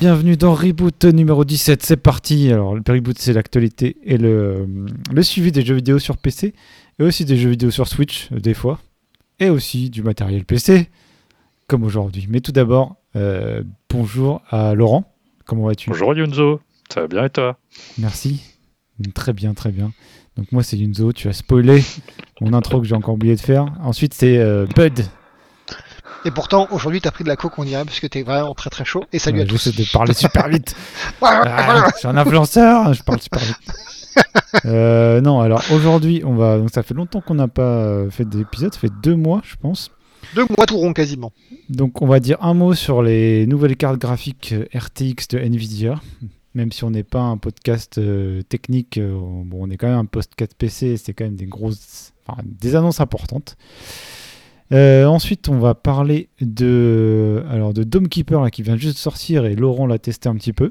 Bienvenue dans Reboot numéro 17, c'est parti. Alors le Reboot c'est l'actualité et le, le suivi des jeux vidéo sur PC et aussi des jeux vidéo sur Switch euh, des fois et aussi du matériel PC comme aujourd'hui. Mais tout d'abord, euh, bonjour à Laurent, comment vas-tu? Bonjour Yunzo, ça va bien et toi? Merci, très bien, très bien. Donc moi c'est Yunzo, tu as spoilé mon intro que j'ai encore oublié de faire. Ensuite c'est euh, Bud. Et pourtant, aujourd'hui, t'as pris de la coke, on dirait, parce que t'es vraiment très très chaud. Et salut à tous. De parler super vite. Ah, je suis un influenceur, je parle super vite. Euh, non, alors aujourd'hui, on va. Donc ça fait longtemps qu'on n'a pas fait d'épisode, ça fait deux mois, je pense. Deux mois tout rond quasiment. Donc on va dire un mot sur les nouvelles cartes graphiques RTX de Nvidia. Même si on n'est pas un podcast euh, technique, euh, bon, on est quand même un podcast PC, c'est quand même des grosses, enfin, des annonces importantes. Euh, ensuite, on va parler de, alors de Dome Keeper là, qui vient juste de sortir et Laurent l'a testé un petit peu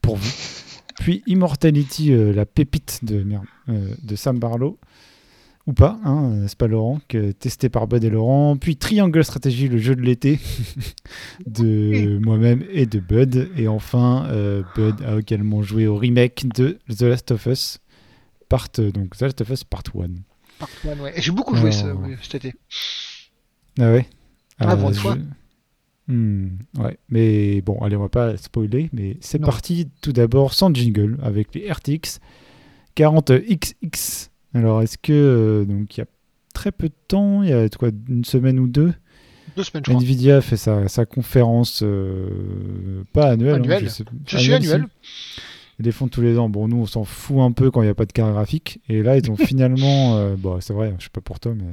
pour vous. Puis Immortality, euh, la pépite de, merde, euh, de Sam Barlow. Ou pas, hein, c'est pas Laurent, que, testé par Bud et Laurent. Puis Triangle Strategy, le jeu de l'été de moi-même et de Bud. Et enfin, Bud a également joué au remake de The Last of Us, part, donc The Last of Us Part 1. Part 1, ouais. J'ai beaucoup joué ce, cet été. Ah ouais Ah, bon, fois. Hmm, ouais, mais bon, allez, on va pas spoiler, mais c'est parti tout d'abord sans jingle avec les RTX 40XX. Alors, est-ce que, euh, donc, il y a très peu de temps, il y a quoi, une semaine ou deux Deux semaines, je Nvidia a fait sa, sa conférence, euh, pas annuelle. Annuelle. Hein, je, sais, je suis annuel. Ils les font tous les ans. Bon, nous, on s'en fout un peu quand il n'y a pas de carte graphique. Et là, ils ont finalement. Euh, bon, c'est vrai, je sais pas pour toi, mais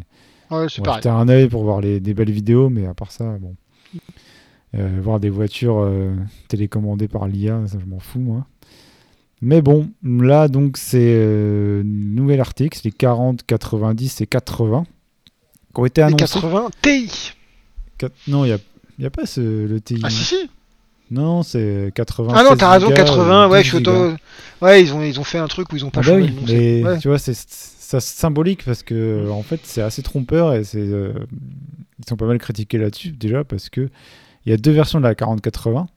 Ouais, c'est pareil. un œil pour voir les, des belles vidéos, mais à part ça, bon. Euh, voir des voitures euh, télécommandées par l'IA, ça je m'en fous moi. Mais bon, là donc c'est euh, nouvelle RTX, les 40, 90 et 80 qui ont été annoncés. Les 80 Ti Non, il n'y a, y a pas ce, le TI. Ah si si Non, c'est 80. Ah non, t'as raison, 80, ouais, je suis auto... Ouais, ils ont, ils ont fait un truc où ils ont pas ah bah changé oui, mais ouais. tu vois, c'est ça symbolique parce que en fait c'est assez trompeur et c'est euh, ils sont pas mal critiqués là-dessus déjà parce que il y a deux versions de la 4080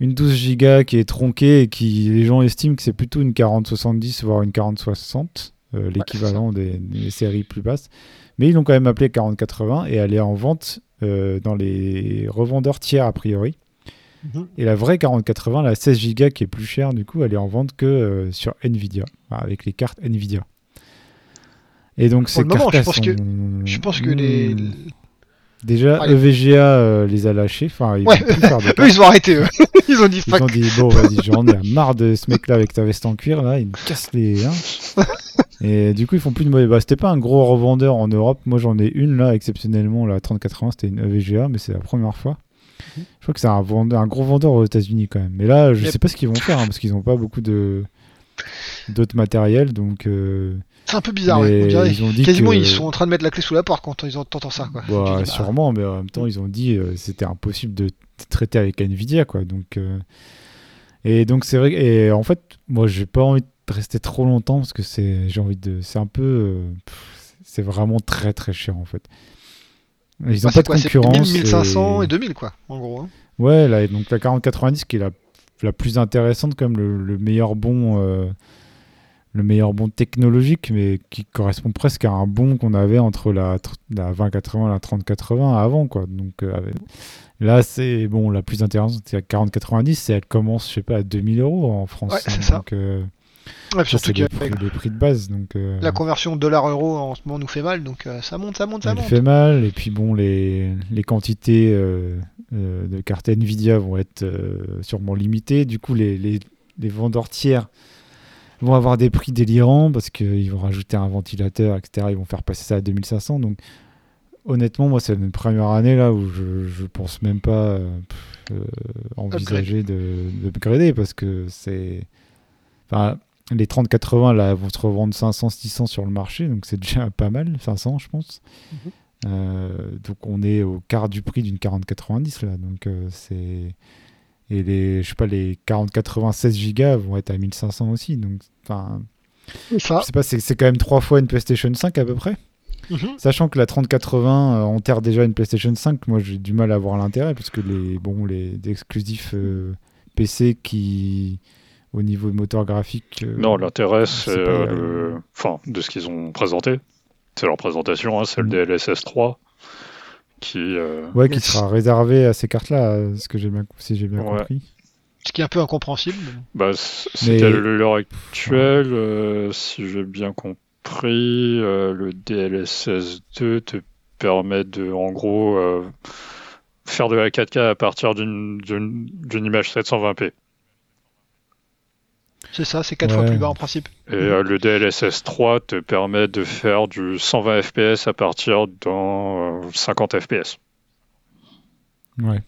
une 12 Go qui est tronquée et qui les gens estiment que c'est plutôt une 4070 voire une 4060 euh, l'équivalent ouais, des, des, séries plus basses. Mais ils l'ont quand même appelée 4080 et elle est en vente euh, dans les revendeurs tiers a priori. Mmh. et la vraie 4080 la 16 Go qui est plus chère du coup elle est en vente que sur Nvidia avec les cartes Nvidia et donc c'est moment, je pense que je pense que les déjà. EVGA euh, les a lâchés. Enfin, ils, ouais. eux, ils ont arrêté. Eux. ils ont dit. Ils ont dit bon, vas-y, j'en ai marre de ce mec-là avec ta veste en cuir là, il me casse les. Hein. Et du coup, ils font plus de mauvais. Bah, c'était pas un gros revendeur en Europe. Moi, j'en ai une là, exceptionnellement, la 3080, c'était une EVGA, mais c'est la première fois. Je crois que c'est un, vendeur, un gros vendeur aux États-Unis quand même. Mais là, je yep. sais pas ce qu'ils vont faire hein, parce qu'ils n'ont pas beaucoup de d'autres matériels, donc. Euh... C'est un peu bizarre, ouais. on dirait. Ils ont dit Quasiment, que... ils sont en train de mettre la clé sous la porte quand ils entendent ça. Quoi. Bah, dis, sûrement, mais en même temps, ils ont dit que euh, c'était impossible de traiter avec Nvidia. Quoi. Donc, euh... Et donc, c'est vrai. Et en fait, moi, j'ai pas envie de rester trop longtemps parce que c'est, j'ai envie de. C'est un peu. euh, C'est vraiment très très cher en fait. Ils ont bah, pas de concurrence. 1500 et... et 2000, quoi, en gros. Hein. Ouais, là, donc la 4090 qui est la, la plus intéressante, comme le, le meilleur bon. Euh le meilleur bon technologique, mais qui correspond presque à un bon qu'on avait entre la, la 2080 et la 3080 avant. Quoi. Donc euh, là, c'est bon, la plus intéressante, c'est la 4090, et elle commence, je sais pas, à 2000 euros en France. Ouais, c'est hein, ça. Donc, euh, ouais, ça c'est les, prix, les prix de base. Donc, euh, la conversion dollar-euro en ce moment nous fait mal, donc euh, ça monte, ça monte, ça elle monte. fait mal, et puis bon, les, les quantités de cartes Nvidia vont être sûrement limitées. Du coup, les, les, les vendeurs tiers vont avoir des prix délirants parce qu'ils vont rajouter un ventilateur, etc. Ils vont faire passer ça à 2500. Donc, honnêtement, moi, c'est une première année là où je, je pense même pas euh, euh, envisager de, de grader parce que c'est. Enfin, les 30-80 là vont se revendre 500-600 sur le marché, donc c'est déjà pas mal, 500 je pense. Mm -hmm. euh, donc on est au quart du prix d'une 40-90 là, donc c'est et les je sais pas les 40 96 gigas vont être à 1500 aussi donc enfin je sais pas c'est quand même trois fois une PlayStation 5 à peu près mm -hmm. sachant que la 3080 euh, enterre déjà une PlayStation 5 moi j'ai du mal à voir l'intérêt parce que les bon les exclusifs euh, PC qui, au niveau moteur graphique. euh, Non, l'intérêt, c'est euh, euh, le- enfin, de ce qu'ils ont présenté. C'est leur présentation, hein, c'est le Mm. DLSS 3 qui. euh, Ouais, qui sera réservé à ces cartes-là, ce que j'ai bien, si j'ai bien Ouais. compris. Ce qui est un peu incompréhensible. Bah, c'est qu'à l'heure actuelle, euh, si j'ai bien compris, euh, le DLSS 2 te permet de, en gros, euh, faire de la 4K à partir d'une d'une- d'une image 720p. C'est ça, c'est 4 fois plus bas en principe. Et euh, le DLSS 3 te permet de faire du 120 fps à partir d'un euh, 50 fps. Ouais.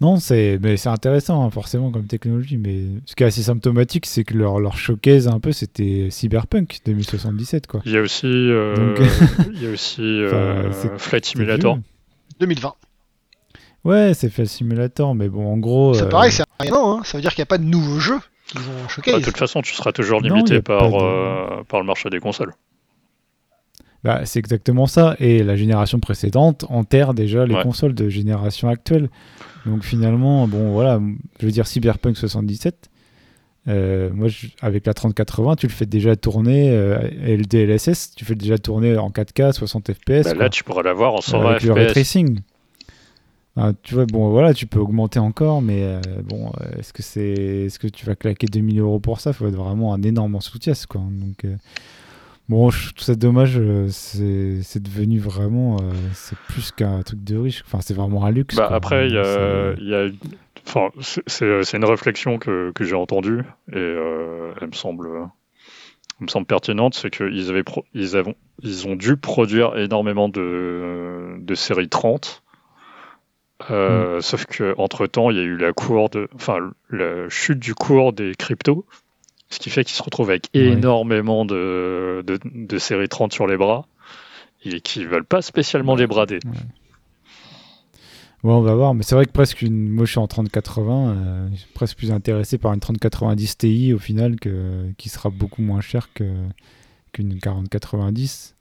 Non, c'est mais c'est intéressant hein, forcément comme technologie, mais ce qui est assez symptomatique, c'est que leur leur showcase un peu, c'était Cyberpunk 2077 quoi. Il y a aussi, euh, Donc- il y a aussi euh, Enfin, Flight Simulator. vieux. 2020. Ouais, c'est fait Simulator, mais bon, en gros. C'est euh, pareil, c'est rien, hein. Ça veut dire qu'il n'y a pas de nouveaux Bah, de toute façon, tu seras toujours limité par, de- euh, par le marché des consoles. Bah, c'est exactement ça. Et la génération précédente enterre déjà les Ouais. consoles de génération actuelle. Donc finalement, bon voilà, je veux dire Cyberpunk 77. euh, moi, je- avec la 3080, tu le fais déjà tourner, euh, et le DLSS, tu fais déjà tourner en 4K, 60 FPS. Bah, là, tu pourras l'avoir en Euh, 120 avec le ray fps. tracing. Ah, tu vois, bon, voilà, tu peux augmenter encore, mais euh, bon, euh, est-ce que c'est, est-ce que tu vas claquer 2000 euros pour ça? Il faut être vraiment un énorme soutien, quoi. Donc, euh, bon, je trouve ça dommage. euh, c'est, c'est devenu vraiment, euh, c'est plus qu'un truc de riche. Enfin, c'est vraiment un luxe. Bah, après, il y a, y enfin, c'est- une réflexion que, que j'ai entendue et elle me semble, elle me semble pertinente, c'est qu'ils avaient, pro- ils avons, ils ont dû produire énormément de, de séries 30. Euh, Hmm. Sauf que entre temps, il y a eu la cour de, enfin, la chute du cours des cryptos, ce qui fait qu'ils se retrouvent avec Ouais. énormément de, de, de séries 30 sur les bras et qui veulent pas spécialement les brader. Ouais, on va voir, mais c'est vrai que presque une. Moi, je suis en 3080, euh, je suis presque plus intéressé par une 3090 Ti au final, que, qui sera beaucoup moins chère qu'une 4090.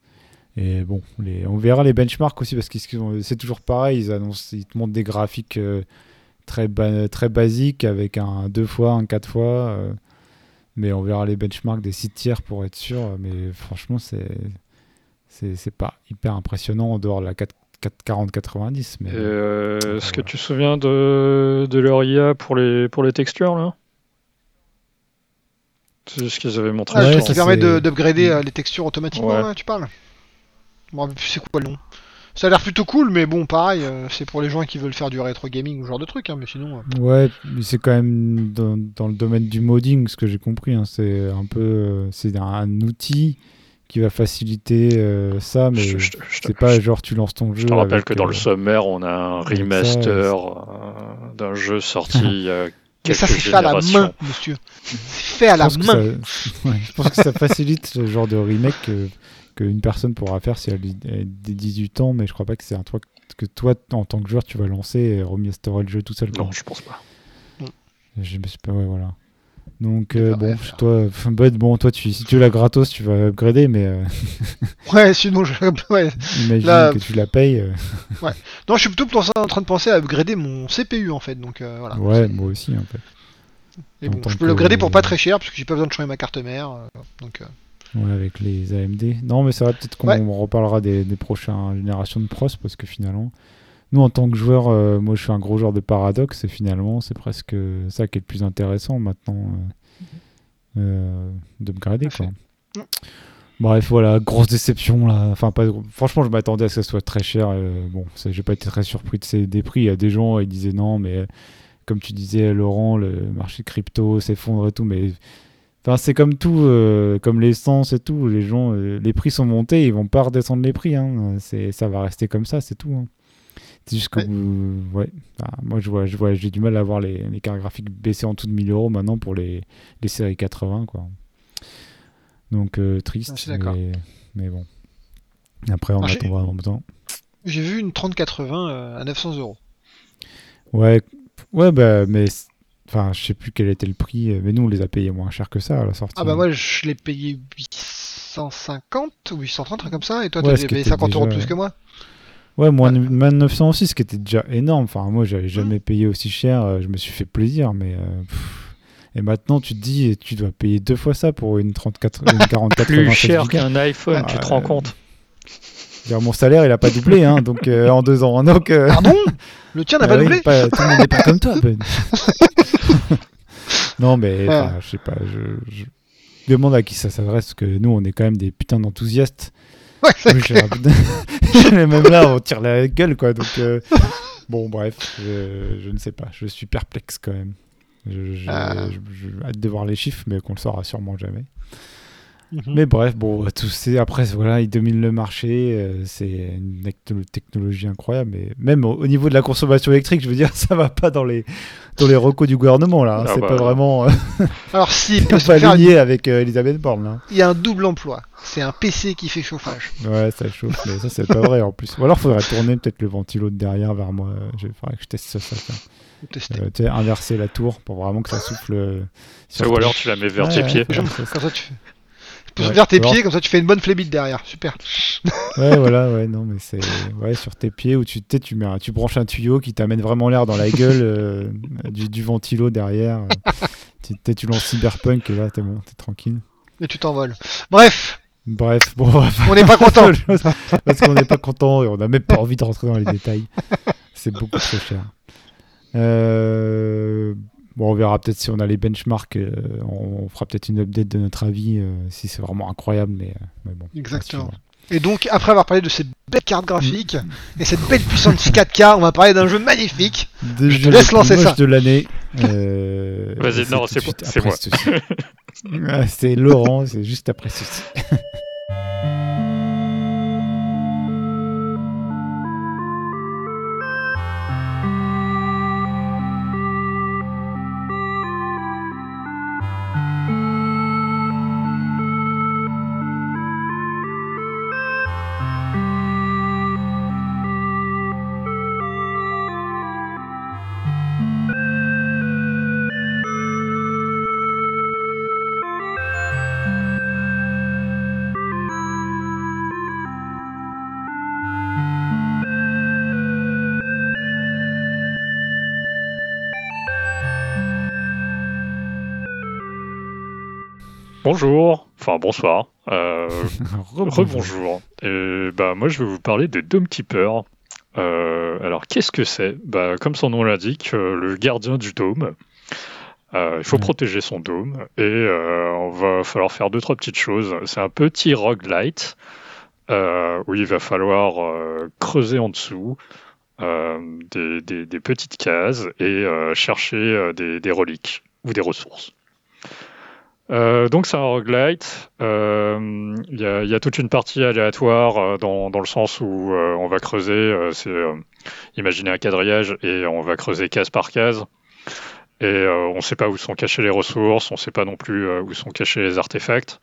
Et bon, les, on verra les benchmarks aussi, parce que c'est toujours pareil, ils, annoncent, ils te montrent des graphiques euh, très, ba- très basiques, avec un 2 fois, un 4 fois. euh, mais on verra les benchmarks des sites tiers pour être sûr. Mais franchement, c'est. C'est pas hyper impressionnant en dehors de la 4, 4090. Mais... Euh, Est-ce que tu te souviens de, de leur IA pour les, pour les textures là? C'est ce qu'ils avaient montré. Ah, Ouais, ça, qui permet d'upgrader les textures automatiquement, Ouais. là, tu parles? Je me rappelle plus c'est quoi le nom? Ça a l'air plutôt cool, mais bon, pareil, euh, c'est pour les gens qui veulent faire du rétro gaming ou ce genre de truc, hein, mais sinon. euh, Ouais, mais c'est quand même dans, dans le domaine du modding, ce que j'ai compris. hein, c'est un peu, euh, c'est un, un outil qui va faciliter euh, ça, mais c'est pas genre tu lances ton jeu. Je te rappelle avec, que dans le sommaire, on a un remaster d'un jeu sorti il y a Mais ça, c'est fait à la main, monsieur. C'est fait à la main. ça- ouais, je pense que ça facilite ce genre de remake qu'une personne pourra faire si elle a des 18 ans, mais je crois pas que c'est un truc que toi, en tant que joueur, tu vas lancer et remasterer le jeu tout seul. quoi. Non, je pense pas. Je me suis pas, ouais, voilà. Donc, euh, va bon, faire. toi, Bud, bon, toi, tu, si tu l'as gratos, tu vas upgrader, mais euh, Ouais, sinon, je... ouais. imagine Là, que tu la payes. euh, Non, je suis plutôt en train de penser à upgrader mon CPU en fait, donc voilà. ouais, moi aussi, en fait. En bon, je peux l'upgrader pour pas très cher, parce que j'ai pas besoin de changer ma carte mère. donc, Ouais, avec les AMD. Non, mais ça va peut-être qu'on Ouais. reparlera des, des prochaines générations de pros, parce que finalement, nous, en tant que joueur, euh, moi, je suis un gros joueur de Paradox, et finalement, c'est presque ça qui est le plus intéressant maintenant, euh, euh, d'upgrader, Tout à quoi. fait. Bref, voilà, grosse déception là. Enfin, pas... franchement, je m'attendais à ce que ça soit très cher. bon, j'ai pas été très surpris de ces des prix. Il y a des gens, ils disaient non, mais comme tu disais, Laurent, le marché crypto s'effondre et tout. Mais enfin, c'est comme tout, euh, comme l'essence et tout. Les gens, euh, les prix sont montés, ils vont pas redescendre les prix. Hein. C'est, ça va rester comme ça, c'est tout. hein. C'est juste que Ouais. vous- ouais. Ah, moi, je vois, je vois, j'ai du mal à voir les, les cartes graphiques baisser en dessous de 1000 euros maintenant pour les, les séries 80, quoi. Donc euh, triste, Ah, mais, mais bon. Après, on Ah, attendra en même temps. j'ai vu une 3080 euh, à 900 euros. Ouais, ouais, bah, mais enfin, je sais plus quel était le prix, euh, mais nous on les a payés moins cher que ça à la sortie. Ah bah moi je l'ai payé 850 ou 830 un truc comme ça, et toi Ouais, ce qui payé était 50 euros de plus que moi. Ouais, moins, de- moins de 900 aussi, ce qui était déjà énorme. Enfin, moi, j'avais jamais payé aussi cher. euh, Je me suis fait plaisir, mais. euh. Et maintenant, tu te dis, tu dois payer deux fois ça pour une 34, une 40 Plus 87 cher qu'un iPhone, tu te rends Ouais. compte Dire, Mon salaire, il a pas doublé, hein, donc euh, en deux ans. Donc, euh, Pardon? Le tien n'a bah pas oui, doublé? pas- tout le monde n'est pas comme toi, Ben. non, mais Ouais. enfin, je sais pas. Je, je demande à qui ça s'adresse, parce que nous, on est quand même des putains d'enthousiastes. Ouais, j'ai Même là, on tire la gueule, quoi. Donc, euh, bon, bref, je, je ne sais pas. Je suis perplexe quand même. Je- Ah. hâte de voir les chiffres, mais qu'on le saura sûrement jamais. Mhm. Mais bref, bon, tout c'est après, voilà, ils dominent le marché. euh, c'est une techno- technologie incroyable. Mais même au, au niveau de la consommation électrique, je veux dire, ça va pas dans les dans les recos du gouvernement là. hein. Ah c'est bah, pas vraiment euh, Alors si, pas faire- avec euh, Elisabeth Borne là. il y a un double emploi. C'est un PC qui fait chauffage. Ouais, ça chauffe, mais ça c'est pas vrai en plus. Ou alors faudrait tourner peut-être le ventilo de derrière vers moi. Il faudrait que je teste ça. ça. Euh, inverser la tour pour vraiment que ça souffle. euh, sur Ou alors tu la mets vers Ouais, tes pieds. ouais, comme ça tu Pousse Ouais. vers tes Alors- pieds, comme ça tu fais une bonne flébite derrière. Super. Ouais, voilà, ouais, non, mais c'est ouais, sur tes pieds où tu, tu mets tu branches un tuyau qui t'amène vraiment l'air dans la gueule euh, du, du ventilo derrière. tu, tu lances Cyberpunk et là, t'es bon, t'es tranquille. Et tu t'envoles. Bref, Bref, bon, bref. on n'est pas content. Parce qu'on n'est pas content et on n'a même pas envie de rentrer dans les détails. C'est beaucoup trop cher. Euh, Bon, on verra peut-être si on a les benchmarks. euh, on, on fera peut-être une update de notre avis euh, si c'est vraiment incroyable. Mais, euh, mais bon. Exactement. Et donc, après avoir parlé de cette belle carte graphique et cette belle puissance 4K, on va parler d'un jeu magnifique. Deux Je te laisse lancer ça. de l'année. Euh, Vas-y, non, c'est moi- c'est. Ah, c'est Laurent, c'est juste après ceci. Bonjour, enfin bonsoir, euh, Rebonjour. Et bah moi je vais vous parler de Dome Keeper. Euh, alors qu'est-ce que c'est? Bah comme son nom l'indique, euh, le gardien du dôme. Euh, il faut Ouais. protéger son dôme et euh, on va falloir faire deux trois petites choses. C'est un petit roguelite euh, où il va falloir euh, creuser en dessous euh, des, des- des petites cases et euh, chercher euh, des, des reliques ou des ressources. Euh, donc c'est un roguelite. Euh, Il y, a, toute une partie aléatoire euh, dans, le sens où on va creuser, c'est imaginez un quadrillage et on va creuser case par case. Et on ne sait pas où sont cachées les ressources, on ne sait pas non plus où sont cachés les artefacts.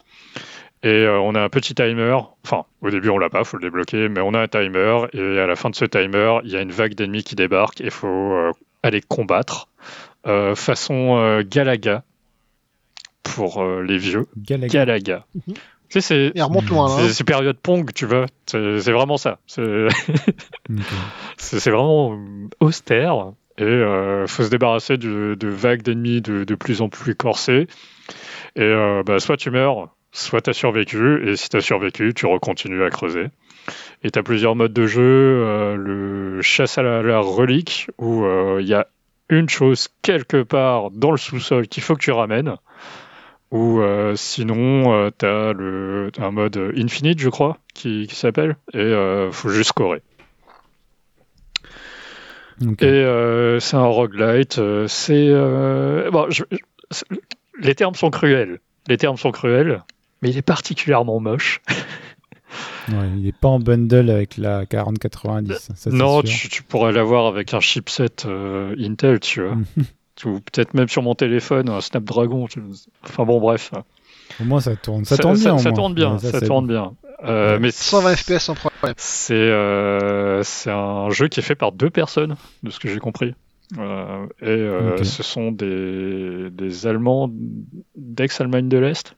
Et on a un petit timer, enfin au début on l'a pas, faut le débloquer, mais on a un timer et à la fin de ce timer, il y a une vague d'ennemis qui débarque et faut aller combattre façon Galaga pour euh, les vieux. Galaga. Galaga. Mhm. Tu sais, c'est remonte loin hein. c'est période Pong, tu vois. C'est vraiment ça. C'est vraiment austère. Et euh, faut se débarrasser de, de vagues d'ennemis de, de plus en plus corsés. Et euh, bah, soit tu meurs, soit tu as survécu. Et si tu as survécu, tu recontinues à creuser. Et tu as plusieurs modes de jeu. euh, le chasse à la, la relique, où euh, il y a une chose quelque part dans le sous-sol qu'il faut que tu ramènes. Ou euh, sinon, tu as le, un mode infinite, je crois, qui, qui s'appelle. Et euh, faut juste scorer. Et euh, c'est un roguelite. euh, c'est. euh, bon, je- je- c'est- les termes sont cruels. Les termes sont cruels, mais il est particulièrement moche. Ouais, il n'est pas en bundle avec la 4090. ça, c'est non, tu, tu pourrais l'avoir avec un chipset euh, Intel, tu vois. Ou peut-être même sur mon téléphone, un Snapdragon. tu- Enfin bon, bref. Au moins, ça tourne. Ça, tourne bien. Ça, tourne bien. Ouais, ça c'est tourne bien. Euh, Ouais. mais 120 FPS sans problème. C'est euh, c'est un jeu qui est fait par deux personnes, de ce que j'ai compris. Euh, et euh, ce sont des, des Allemands d'ex-Allemagne de l'Est.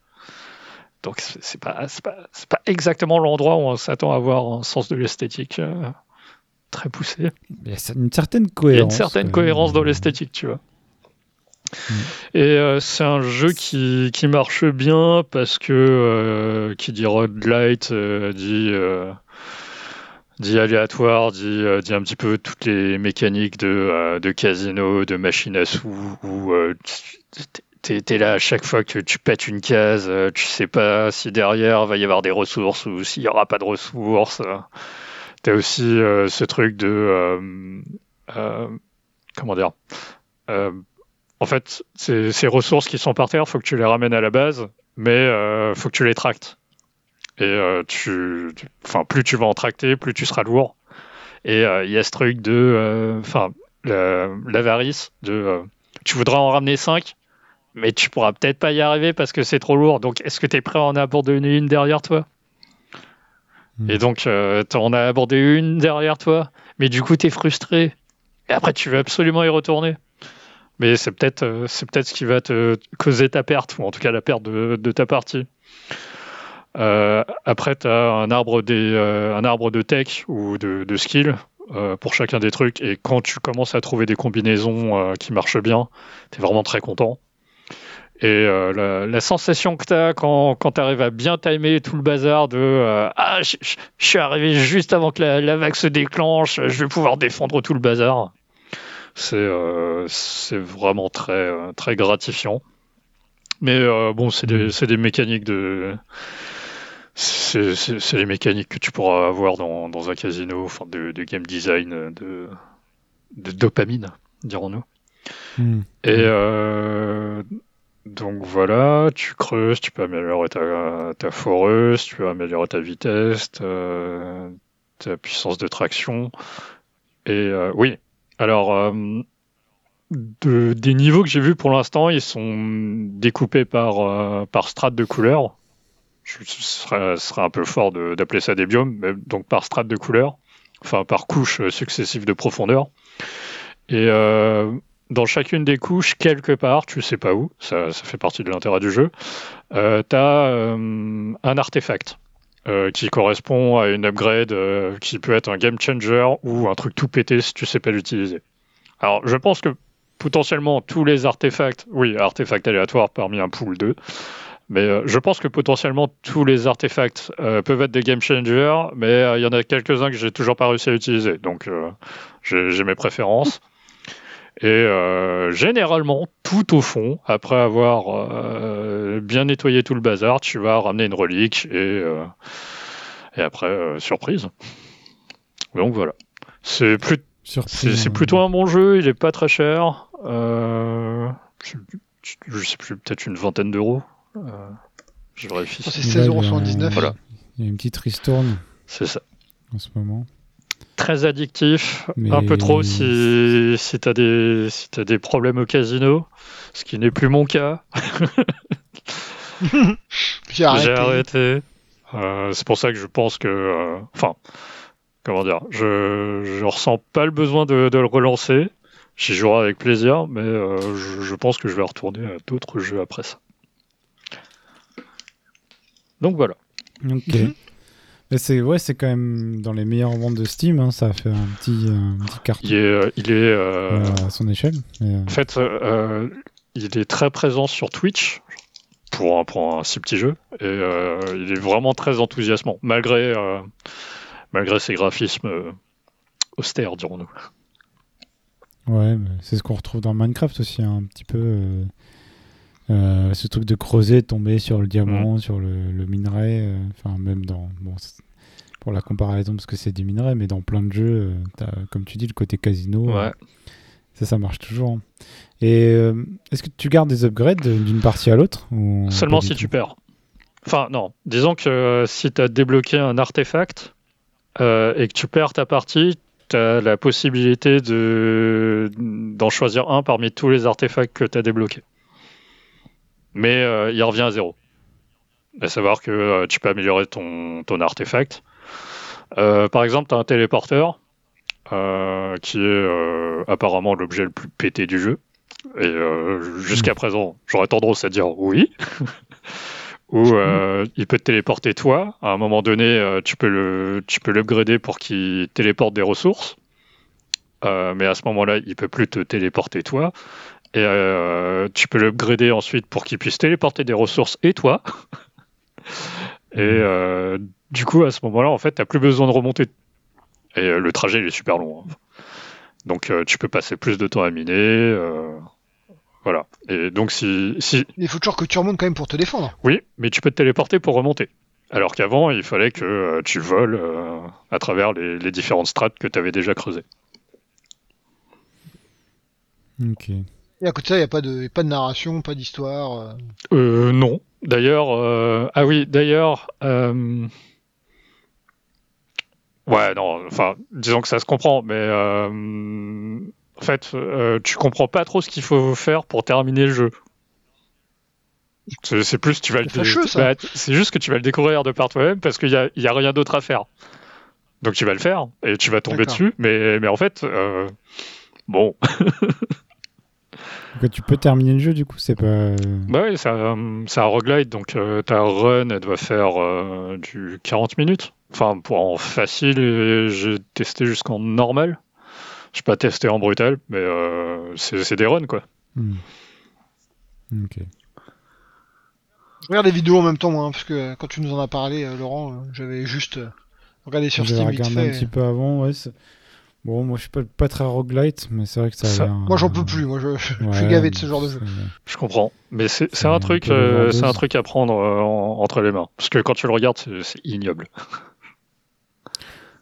Donc c'est pas, c'est pas, c'est pas exactement l'endroit où on s'attend à avoir un sens de l'esthétique euh, très poussé. Il y a une certaine Il y a cohérence. une certaine cohérence dans l'esthétique, tu vois. Et euh, c'est un jeu qui, marche bien parce que euh, qui dit roguelite euh, dit dit aléatoire, dit, dit un petit peu toutes les mécaniques de, de casino, de machine à sous, où t'es t'es là à chaque fois que tu pètes une case, tu sais pas si derrière va y avoir des ressources ou s'il y aura pas de ressources. T'as aussi ce truc de comment dire en fait, ces, ces ressources qui sont par terre, faut que tu les ramènes à la base, mais euh, faut que tu les tractes. Et euh, tu, tu- enfin, plus tu vas en tracter, plus tu seras lourd. Et euh, il y a ce truc de, euh, enfin, la- l'avarice de, euh, tu voudras en ramener 5, mais tu pourras peut-être pas y arriver parce que c'est trop lourd. Donc, est-ce que tu es prêt à en abandonner une derrière toi? Mm. Et donc, euh, t'en as abordé une derrière toi, mais du coup, tu es frustré. Et après, tu veux absolument y retourner. Mais c'est peut-être euh, c'est peut-être ce qui va te causer ta perte, ou en tout cas la perte de, ta partie. Euh, après, tu as un arbre, des, euh, un arbre de tech ou de, skill pour chacun des trucs. Et quand tu commences à trouver des combinaisons qui marchent bien, tu es vraiment très content. Et la, sensation que tu as quand, quand tu arrives à bien timer tout le bazar de Ah, je suis arrivé juste avant que la vague se déclenche, je vais pouvoir défendre tout le bazar. C'est euh, c'est vraiment très, euh, très gratifiant. Mais euh, bon, c'est des, c'est des mécaniques de. C'est les mécaniques que tu pourras avoir dans, dans un casino, enfin de, de game design, de, de dopamine, dirons-nous. Mm. Et euh, donc voilà, tu creuses, tu peux améliorer ta, ta foreuse, tu peux améliorer ta vitesse, ta, ta puissance de traction. Et euh, oui, alors euh, de- des niveaux que j'ai vus pour l'instant, ils sont découpés par, euh, par strate de couleur. Je, ce, serait, un peu fort d'appeler ça des biomes, mais donc par strate de couleur, enfin par couches successives de profondeur. Et euh, dans chacune des couches, quelque part, tu sais pas où, ça, ça fait partie de l'intérêt du jeu, tu as un artefact euh, qui correspond à une upgrade euh, qui peut être un game changer ou un truc tout pété si tu sais pas l'utiliser. Alors, je pense que potentiellement tous les artefacts, oui, artefacts aléatoires parmi un pool 2, mais euh, je pense que potentiellement tous les artefacts peuvent être des game changers, mais il y en a quelques-uns que j'ai toujours pas réussi à utiliser, donc j'ai mes préférences. Et euh, généralement, tout au fond, après avoir euh, bien nettoyé tout le bazar, tu vas ramener une relique et, euh, et après, euh, surprise. Donc voilà. C'est plus- c'est- c'est plutôt un bon jeu, il est pas très cher. Euh, je, sais plus, peut-être une vingtaine d'euros. Euh, je vérifie. C'est y a- 16,79€. Voilà. Il y a une petite ristourne C'est ça. en ce moment. Très addictif, Mais- un peu trop si, si tu as, des, si t'as des problèmes au casino, ce qui n'est plus mon cas. J'ai arrêté. Euh, c'est pour ça que je pense que. euh, Enfin, comment dire Je, je ressens pas le besoin de, de le relancer. J'y jouerai avec plaisir, mais euh, je, je pense que je vais retourner à d'autres jeux après ça. Donc voilà. Ok. Mhm. Mais c'est ouais, c'est quand même dans les meilleures ventes de Steam. hein, ça a fait un petit, un petit carton Il est. euh, il est euh, euh, à son échelle. Mais, euh, En fait, euh, euh, il est très présent sur Twitch pour un, pour un si petit jeu et euh, il est vraiment très enthousiasmant malgré, euh, malgré ses graphismes euh, austères, dirons-nous. ouais, c'est ce qu'on retrouve dans Minecraft aussi, hein, un petit peu. Euh, ce truc de creuser, tomber sur le diamant, Mm. sur le, le minerai. euh, Enfin, même dans. Bon, pour la comparaison, parce que c'est des minerais, mais dans plein de jeux, euh, comme tu dis, le côté casino. Ouais. Ça, ça marche toujours. hein. Et est-ce que tu gardes des upgrades d'une partie à l'autre Seulement du si tu perds. Enfin, non. Disons que si tu as débloqué un artefact et que tu perds ta partie, tu as la possibilité de d'en choisir un parmi tous les artefacts que tu as débloqués. Mais euh, il revient à zéro. À savoir que euh, tu peux améliorer ton, ton artefact. Euh, par exemple, tu as un téléporteur qui est apparemment l'objet le plus pété du jeu. Et jusqu'à présent, j'aurais tendance à dire oui. Ou euh, il peut te téléporter toi. À un moment donné, euh, tu peux le, tu peux l'upgrader pour qu'il téléporte des ressources. euh, mais à ce moment-là, il peut plus te téléporter toi. Et euh, tu peux l'upgrader ensuite pour qu'il puisse téléporter des ressources et toi. et euh, du coup, à ce moment-là, en fait, tu plus besoin de remonter. Et euh, le trajet, il est super long. hein. Donc, tu peux passer plus de temps à miner. voilà. Et donc, si, si, Il faut toujours que tu remontes quand même pour te défendre. oui, mais tu peux te téléporter pour remonter. Alors qu'avant, il fallait que tu voles à travers les, les différentes strates que tu avais déjà creusées. Ok. Et à côté de ça, il n'y a pas de, pas de narration, pas d'histoire. euh. Euh, non. D'ailleurs, euh, ah oui, d'ailleurs, euh, ouais, non, enfin, disons que ça se comprend, mais euh, en fait, tu comprends pas trop ce qu'il faut faire pour terminer le jeu. C'est plus, tu vas le, bah, c'est juste que tu vas le découvrir de par toi-même parce qu'il y a, y a rien d'autre à faire. Donc tu vas le faire et tu vas tomber dessus, mais, mais en fait, euh, bon, Donc, tu peux terminer le jeu, du coup, c'est pas. euh, Bah oui, c'est un, c'est un roguelite, donc euh, ta run, elle doit faire euh, du 40 minutes. Enfin, pour en facile, j'ai testé jusqu'en normal. J'ai pas testé en brutal, mais euh, c'est c'est des runs, quoi. hmm. Ok. Je regarde les vidéos en même temps, moi, hein, parce que quand tu nous en as parlé, euh, Laurent, euh, j'avais juste euh, regardé sur Steam vite regardé fait. un petit peu avant, ouais. Bon, moi, je suis pas, pas très roguelite, mais c'est vrai que ça a Ça- l'air, Moi, j'en peux euh, plus. Moi, je, je ouais, suis gavé de ce genre de jeu. Je comprends. Mais c'est un un truc, peu euh, c'est un truc à prendre euh, en- entre les mains. Parce que quand tu le regardes, c'est ignoble.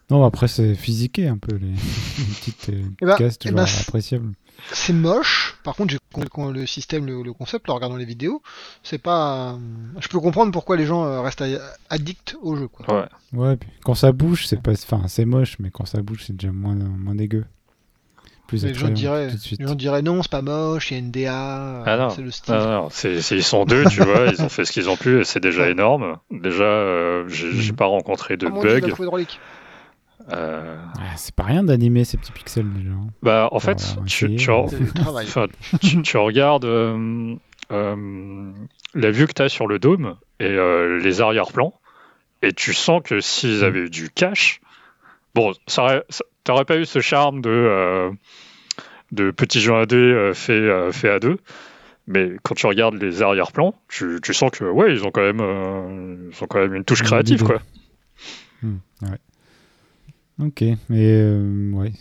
Non, après, c'est physiqué un peu, les, les petites euh, Eh ben- cases eh toujours ben, c'est- appréciables. C'est moche. Par contre, j'ai compris le système, le, le concept, en regardant les vidéos, c'est pas. euh, Je peux comprendre pourquoi les gens euh, restent addicts au jeu, quoi. Ouais. Ouais, puis quand ça bouge, c'est pas. Enfin, c'est moche, mais quand ça bouge, c'est déjà moins, moins dégueu. Plus Les gens diraient, tout de suite. les gens diraient non, c'est pas moche, il y a une DA, Ah non. c'est le style. Non, non, c'est- c'est- ils sont deux, tu vois, ils ont fait ce qu'ils ont pu et c'est déjà énorme. Déjà, euh, j'ai Mhm. pas rencontré de Ah, bugs. Euh, Ah, c'est pas rien d'animer ces petits pixels déjà. hein. Bah, en fait, tu, tu, re- C'est du travail. enfin, tu, tu regardes euh, euh, la vue que tu as sur le dôme et euh, les arrière-plans, et tu sens que s'ils avaient eu du cache, bon, ça aurait- ça- t'aurais pas eu ce charme de, euh, de petit jeu indé euh, fait, euh, fait à deux. Mais quand tu regardes les arrière-plans, tu, tu sens que ouais, ils ont quand même, euh, ils ont quand même une touche créative, quoi. Ok, mais euh, ouais,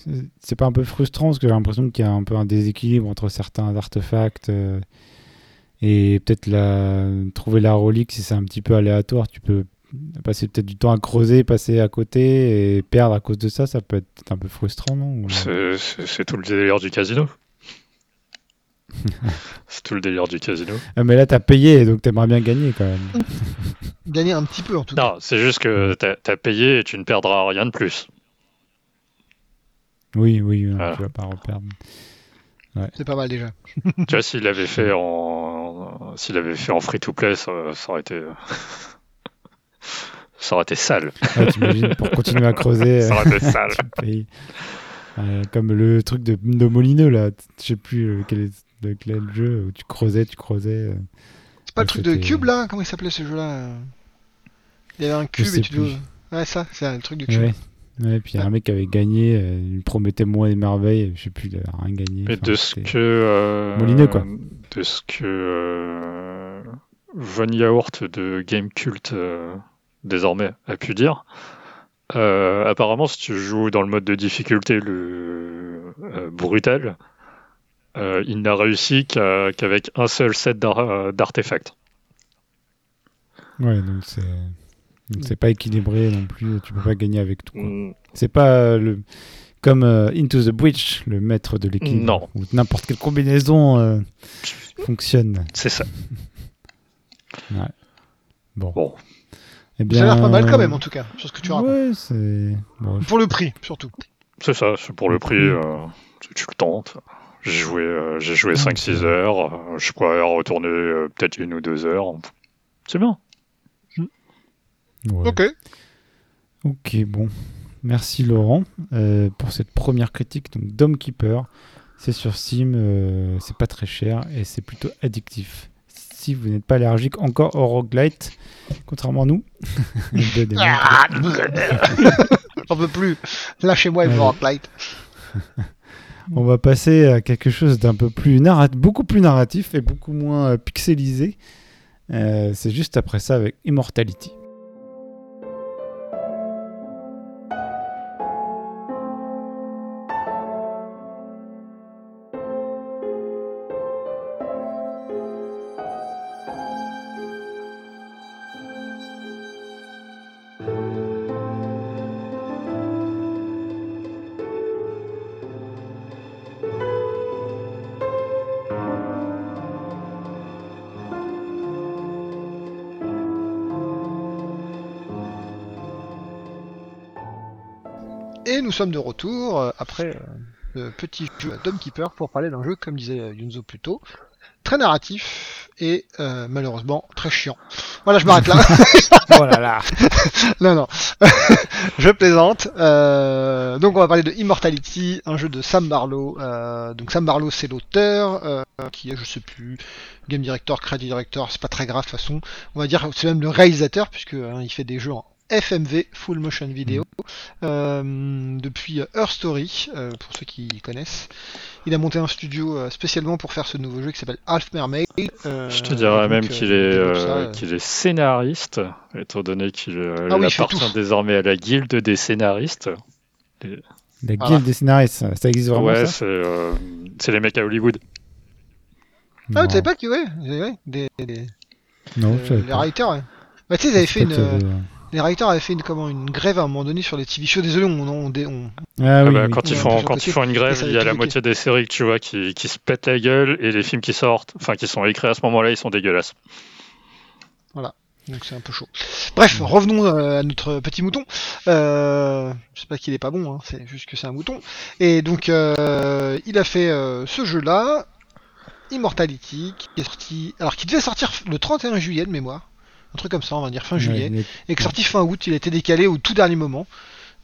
c'est- pas un peu frustrant parce que j'ai l'impression qu'il y a un peu un déséquilibre entre certains artefacts euh, et peut-être la trouver la relique si c'est un petit peu aléatoire, tu peux passer peut-être du temps à creuser, passer à côté et perdre à cause de ça, ça peut être un peu frustrant, non C'est- C'est c'est tout le délire du casino. c'est tout le délire du casino. Ah, mais là t'as payé donc t'aimerais bien gagner quand même. Gagner un petit peu en tout cas. Non, c'est juste que t'as as payé et tu ne perdras rien de plus. Oui, oui, Voilà. tu vas pas reperdre. C'est pas mal déjà. tu vois, s'il l'avait fait en, s'il avait fait en free to play, ça, ça aurait été, ça aurait été sale. Ouais, t'imagines, pour continuer à creuser. Ça euh, aurait été sale. tu payes. Euh, comme le truc de, de Molineux là, je sais plus euh, quel est de quel est le jeu où tu creusais, tu creusais. euh, C'est pas le Ouais, truc de cube là Comment il s'appelait ce jeu là Il y avait un cube et tu dois. Ouais, ça, c'est un truc de cube. Ouais. Ouais, puis il y a un mec qui avait gagné, euh, il me promettait moins des merveilles, je sais plus, il avait rien gagné. Mais Enfin, de ce que, euh, Molineux, quoi. de ce que euh, Von Yaourt de Game Cult euh, désormais a pu dire. euh, apparemment, si tu joues dans le mode de difficulté le euh, brutal, euh, il n'a réussi qu'avec un seul set d'ar- d'artefacts. Ouais, donc c'est. Donc c'est pas équilibré non plus, tu peux pas gagner avec tout. Mm, C'est pas euh, le comme euh, Into the Breach, le maître de l'équipe. Non. Où n'importe quelle combinaison euh, fonctionne. C'est ça. Bon. Bon. Eh Ça a l'air pas mal quand même en tout cas, sur ce que tu racontes. Ouais, c'est. Bon, Pour le prix surtout. C'est ça, c'est pour le prix, euh, tu le tentes. J'ai joué, euh, j'ai joué 5-6 heures, euh, je pourrais retourner euh, peut-être une ou deux heures. C'est bien. Ouais. Ok. Ok, bon. Merci Laurent euh, pour cette première critique. Donc, Dome Keeper, c'est sur Steam, euh, c'est pas très cher et c'est plutôt addictif. Si vous n'êtes pas allergique encore au roguelite, contrairement à nous, mecs, J'en peux plus. Lâchez-moi. Everrock Light. On va passer à quelque chose d'un peu plus narratif, beaucoup plus narratif et beaucoup moins euh, pixelisé. Euh, c'est juste après ça avec Immortality. Sommes de retour euh, après euh, le petit jeu à Tom Keeper pour parler d'un jeu, comme disait euh, Yunzo plus tôt, très narratif et euh, malheureusement très chiant. Voilà, je m'arrête là. oh là là non, non, je plaisante. Euh, donc on va parler de Immortality, un jeu de Sam Barlow. Euh, donc Sam Barlow c'est l'auteur, qui est je sais plus, game director, credit director, c'est pas très grave de toute façon. On va dire c'est même le réalisateur puisque hein, il fait des jeux en FMV, Full Motion Video, euh, depuis Her Story, euh, pour ceux qui connaissent. Il a monté un studio euh, spécialement pour faire ce nouveau jeu qui s'appelle Half Mermaid. euh, Je te dirais donc, même euh, qu'il il est, euh, euh. qu'il scénariste, étant donné qu'il euh, Ah oui, appartient désormais à la guilde des scénaristes. La guilde des scénaristes, ça, existe vraiment ouais, ça c'est euh, c'est les mecs à Hollywood. Ah, Non. tu savais pas que ouais, ouais, des, des- Non, euh, je les pas. writers, ouais. Bah, tu sais, ils avaient fait une, les writers avaient fait une, comment, une grève à un moment donné sur les TV shows. Désolé, on, on, on, Ah Ah oui, bah, oui. quand ils Ouais, font quand côté. ils font une grève, il y a la moitié des séries que tu vois qui, qui se pètent la gueule et les films qui sortent, enfin qui sont écrits à ce moment-là, ils sont dégueulasses. Donc c'est un peu chaud. Bref, revenons euh, à notre petit mouton. Euh, je sais pas qu'il est pas bon, hein, c'est juste que c'est un mouton. Et donc euh, il a fait euh, ce jeu-là, Immortality, qui est sorti, alors qui devait sortir le 31 juillet de mémoire, un truc comme ça, on va dire fin Ouais, juillet, mais- et que sorti fin août, il a été décalé au tout dernier moment.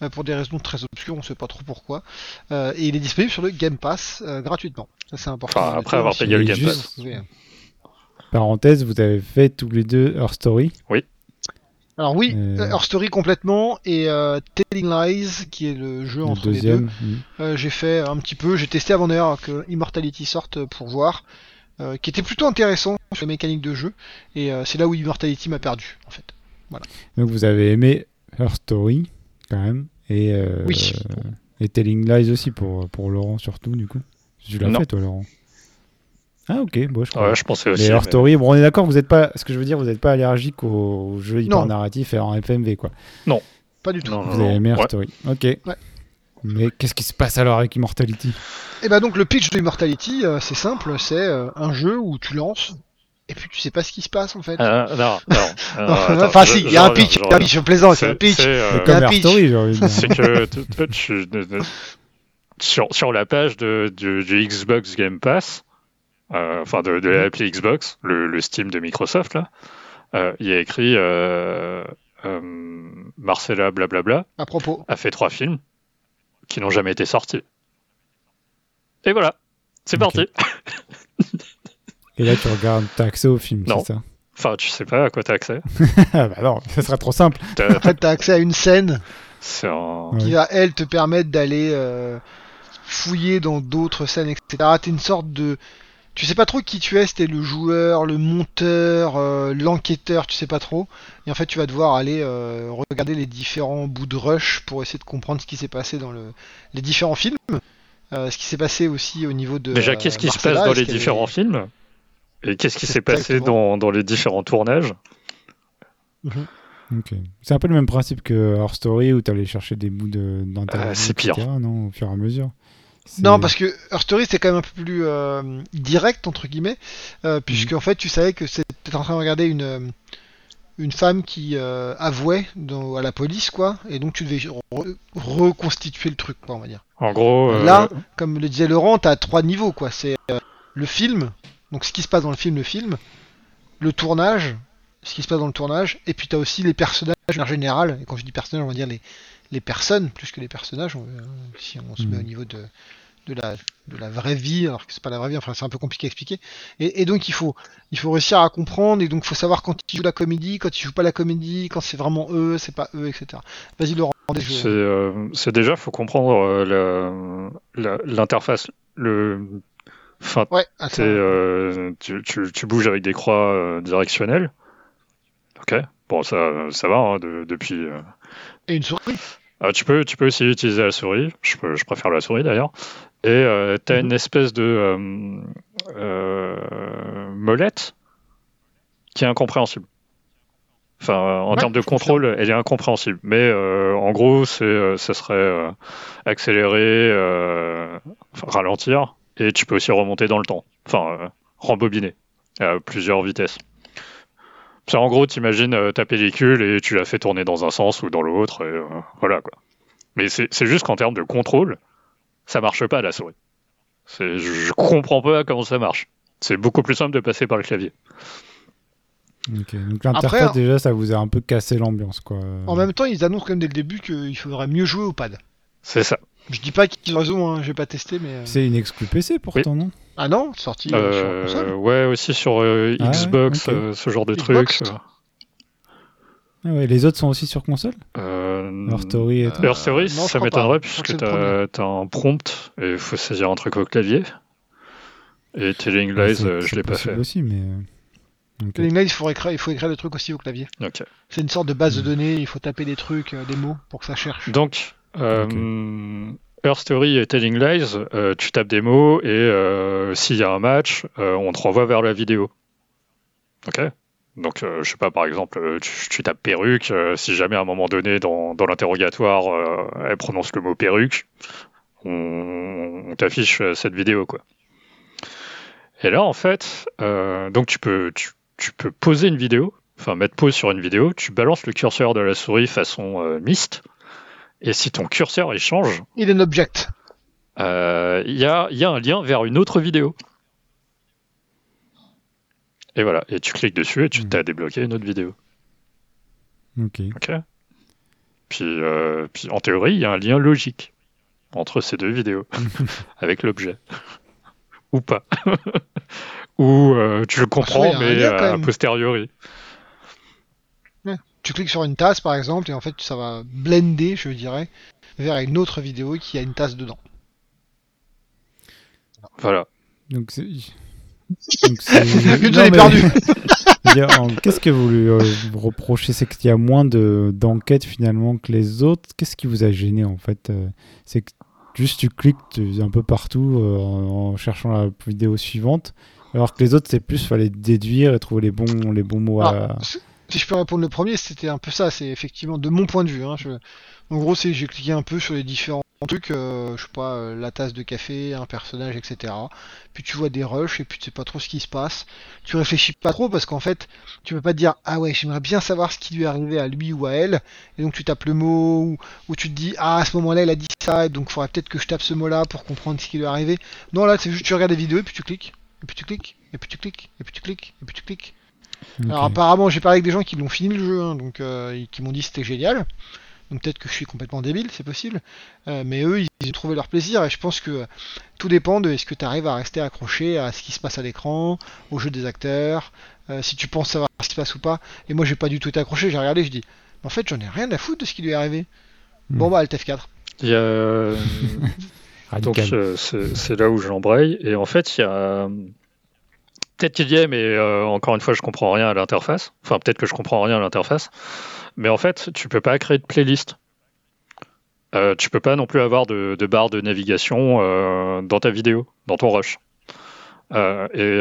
euh, Pour des raisons très obscures, on sait pas trop pourquoi. Euh, et il est disponible sur le Game Pass euh, gratuitement. Ça c'est important. Enfin, après avoir hein, payé le Game Pass. euh, Parenthèse, vous avez fait tous les deux Her Story? Alors oui, Euh. euh, Her Story complètement et euh, Telling Lies qui est le jeu le entre les deux. deuxième. j'ai fait un petit peu, j'ai testé avant d'ailleurs que Immortality sorte pour voir, euh, qui était plutôt intéressant sur les mécaniques de jeu et euh, c'est là où Immortality m'a perdu en fait. Donc vous avez aimé Her Story, quand même. Et, euh, Oui. et Telling Lies aussi pour, pour Laurent, surtout, du coup. Tu l'as Non. fait, toi, Laurent? Ah, ok. Bon, je crois. Ouais, je pensais aussi. mais Her mais- Story, bon, on est d'accord, vous êtes pas. Ce que je veux dire, vous n'êtes pas allergique aux, jeux hyper Non. narratifs et en FMV, quoi. Pas du tout. Non, non, Vous avez non. aimé Her Ouais. Story. Ok. Mais qu'est-ce qui se passe alors avec Immortality? Et bah donc le pitch de Immortality, euh, c'est simple, c'est euh, un jeu où tu lances et puis tu sais pas ce qui se passe en fait. Ah, non, non. non, attends, enfin je- si, il y je a un reviens, pitch, je pitch, je plaisante, a un C'est- pitch. c'est, euh, Comme un Her pitch. Story, j'ai envie de dire. c'est que tu- sur, sur la page de, du, du Xbox Game Pass, euh, enfin de, de l'appli Xbox, le, le Steam de Microsoft, là, euh, il y a écrit euh, euh, Marcella blablabla À propos. a fait trois films qui n'ont jamais été sortis. Et voilà, c'est parti. Et là, tu regardes, t'as accès au film, Non. c'est ça? Enfin, tu sais pas à quoi t'as accès. Ah bah non, ça serait trop simple. En fait, t'as accès à une scène un... Qui va elle te permettre d'aller euh, fouiller dans d'autres scènes, etc. T'es une sorte de, tu sais pas trop qui tu es, si t'es le joueur, le monteur, euh, l'enquêteur, tu sais pas trop. Et en fait, tu vas devoir aller euh, regarder les différents bouts de rush pour essayer de comprendre ce qui s'est passé dans le, les différents films. Euh, ce qui s'est passé aussi au niveau de. Déjà, qu'est-ce qui se passe dans les différents films Et qu'est-ce qui s'est passé dans, dans les différents tournages Ok. C'est un peu le même principe que Her Story où tu allais chercher des bouts de- d'interviews, Euh, c'est etc., pire. Non, au fur et à mesure. Non, parce que Her Story c'est quand même un peu plus euh, direct entre guillemets, euh, puisque en fait tu savais que c'était en train de regarder une euh, une femme qui euh, avouait dans- à la police quoi, et donc tu devais re- reconstituer le truc quoi on va dire. En gros, Là, comme le disait Laurent, t'as trois niveaux quoi. C'est le film, donc ce qui se passe dans le film, le film, le tournage, ce qui se passe dans le tournage, et puis t'as aussi les personnages en général. Et quand je dis personnages, on va dire les, les personnes plus que les personnages. on- si on se met au niveau de, de la, de la vraie vie, alors que c'est pas la vraie vie, enfin c'est un peu compliqué à expliquer. Et, et donc il faut, il faut réussir à comprendre, et donc il faut savoir quand ils jouent la comédie, quand ils jouent pas la comédie, quand c'est vraiment eux, c'est pas eux, etc. Vas-y Laurent. C'est euh, déjà, faut comprendre euh, l'interface. Le, enfin, Ouais, euh, tu, tu, tu bouges avec des croix euh, directionnelles. Ok. Bon, ça, ça va hein, de- depuis. et une souris. Ah, tu, peux, tu peux aussi utiliser la souris. Je, peux- je préfère la souris d'ailleurs. Et euh, tu as une espèce de euh, euh, molette qui est incompréhensible. Enfin, euh, en Ouais, termes de contrôle, elle est incompréhensible. Mais euh, en gros, c'est, euh, ça serait euh, accélérer, euh, enfin, ralentir, et tu peux aussi remonter dans le temps. Enfin, euh, rembobiner à plusieurs vitesses. C'est en gros, t'imagines euh, ta pellicule et tu la fais tourner dans un sens ou dans l'autre, et euh, voilà quoi. Mais c'est juste qu'en termes de contrôle, ça marche pas la souris. Je, comprends pas comment ça marche. C'est beaucoup plus simple de passer par le clavier. Ok, Donc l'interface, Après, déjà, ça vous a un peu cassé l'ambiance, quoi. En même temps, ils annoncent quand même dès le début qu'il faudrait mieux jouer au pad. C'est ça. Je dis pas qu'ils ont raison, hein, j'ai pas testé, mais. euh, C'est une exclu PC pourtant, non? Ah non, sorti euh, sur Euh, console. ouais, aussi sur euh, Ah ouais, Xbox, ok. euh, ce genre de Xbox. trucs. ah ouais, Les autres sont aussi sur console? Euh, Leur Story et euh, tout Leur Story, non, je ça crois m'étonnerait pas. Je crois puisque que c'est le t'as as un prompt et il faut saisir un truc au clavier. Et Telling Ouais, Lies, c'est- euh, je c'est l'ai pas possible fait. aussi, mais. euh, ok. Telling Lies, il faut, écrire, il faut écrire le truc aussi au clavier. Ok. C'est une sorte de base Hmm. de données, il faut taper des trucs, euh, des mots pour que ça cherche. Donc, euh, Her Story et Telling Lies, euh, tu tapes des mots et euh, s'il y a un match, on te renvoie vers la vidéo. Ok Donc, je sais pas, par exemple, tu, tapes perruque, si jamais à un moment donné dans, l'interrogatoire, elle prononce le mot perruque, on, t'affiche cette vidéo, quoi. Et là, en fait, donc tu peux, tu, peux poser une vidéo, enfin mettre pause sur une vidéo, tu balances le curseur de la souris façon mist, et si ton curseur il change, Il est un object. euh, il y, a, il y a un lien vers une autre vidéo. Et voilà, et tu cliques dessus et tu Mhm. t'as débloqué une autre vidéo. Ok. Puis, euh, puis en théorie, il y a un lien logique entre ces deux vidéos avec l'objet. Ou pas. Ou euh, tu le comprends, il y a un mais euh, a même. posteriori. Tu cliques sur une tasse par exemple, et en fait ça va blender, je dirais, vers une autre vidéo qui a une tasse dedans. Voilà. Donc c'est. Donc c'est. Que Non, mais- perdu. Qu'est-ce que vous lui euh, reprochez? C'est qu'il y a moins de- d'enquêtes finalement que les autres. Qu'est-ce qui vous a gêné en fait euh, C'est que juste tu cliques un peu partout euh, en, en cherchant la vidéo suivante. Alors que les autres, c'est plus fallait déduire et trouver les bons, les bons mots à. Si je peux répondre le premier, c'était un peu ça, c'est effectivement de mon point de vue. Hein, En gros, c'est j'ai cliqué un peu sur les différents trucs, euh, je sais pas, euh, la tasse de café, un personnage, etc. Puis tu vois des rushs et puis tu sais pas trop ce qui se passe. Tu réfléchis pas trop parce qu'en fait, tu peux pas dire ah ouais, j'aimerais bien savoir ce qui lui est arrivé à lui ou à elle. Et donc tu tapes le mot ou, ou tu te dis ah à ce moment-là il a dit ça et donc faudrait peut-être que je tape ce mot-là pour comprendre ce qui lui est arrivé. Non là, c'est juste tu regardes des vidéos et puis tu cliques. Et puis tu cliques, et puis tu cliques, et puis tu cliques, et puis tu cliques. Alors apparemment j'ai parlé avec des gens qui l'ont fini le jeu, hein, donc euh, qui m'ont dit que c'était génial. Donc peut-être que je suis complètement débile, c'est possible. Euh, mais eux, ils, ils ont trouvé leur plaisir et je pense que euh, tout dépend de est-ce que tu arrives à rester accroché à ce qui se passe à l'écran, au jeu des acteurs, euh, si tu penses savoir ce qui se passe ou pas. Et moi j'ai pas du tout été accroché, j'ai regardé, je dis en fait j'en ai rien à foutre de ce qui lui est arrivé. Bon Hmm. bah Alt F4. Il y a, euh, donc Radical. c'est là où j'embraye. Et en fait, il y a peut-être qu'il y est, mais euh, encore une fois, je comprends rien à l'interface. Enfin, peut-être que je comprends rien à l'interface. Mais en fait, tu peux pas créer de playlist. Euh, tu peux pas non plus avoir de, barre de navigation euh, dans ta vidéo, dans ton rush. Et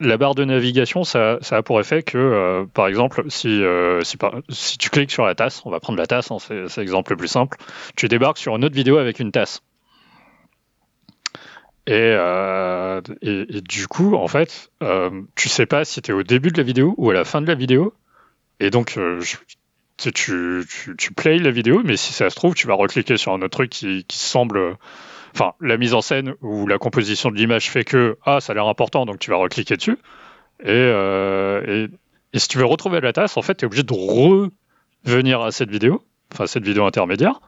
la barre de navigation, ça, a pour effet que, par exemple, si, si, tu cliques sur la tasse, on va prendre la tasse, hein, c'est c'est l'exemple le plus simple, tu débarques sur une autre vidéo avec une tasse. Et, euh, et, du coup, en fait, euh, tu sais pas si tu es au début de la vidéo ou à la fin de la vidéo. Et donc, euh, tu, tu, playes la vidéo, mais si ça se trouve, tu vas recliquer sur un autre truc qui, semble. Enfin, la mise en scène ou la composition de l'image fait que ah, ça a l'air important, donc tu vas recliquer dessus. Et, euh, si tu veux retrouver la tasse, en fait, tu es obligé de revenir à cette vidéo, enfin cette vidéo intermédiaire,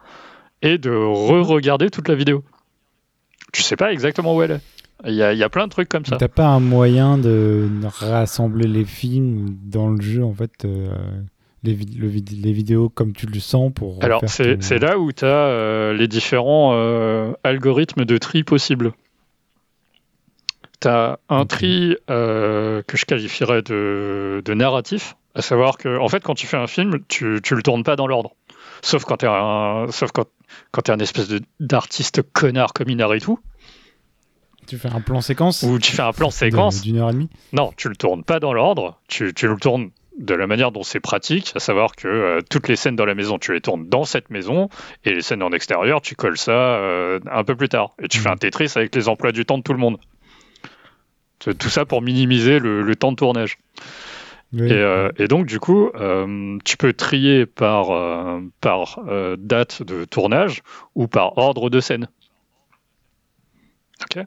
et de re-regarder toute la vidéo. Tu sais pas exactement où elle est. Il y a, il y a plein de trucs comme ça. T'as pas un moyen de rassembler les films dans le jeu, en fait, euh, les, vid- le vid- les vidéos comme tu le sens pour. Alors, c'est ton- là où tu as les différents euh, algorithmes de tri possibles. Tu as un tri euh, que je qualifierais de, de narratif, à savoir que, en fait, quand tu fais un film, tu, tu le tournes pas dans l'ordre. Sauf quand tu es un, sauf quand, quand t'es un espèce d'artiste connard comme Inaritu, Tu fais un plan séquence où tu fais un plan séquence. d'une heure et demie. Non, tu le tournes pas dans l'ordre, tu, tu le tournes de la manière dont c'est pratique, à savoir que euh, toutes les scènes dans la maison, tu les tournes dans cette maison, et les scènes en extérieur, tu colles ça euh, un peu plus tard. Et tu fais Mhm. un Tetris avec les emplois du temps de tout le monde. Tout tout ça pour minimiser le, le temps de tournage. Oui. Et, euh, et donc, du coup, euh, tu peux trier par, euh, par date de tournage ou par ordre de scène. Ok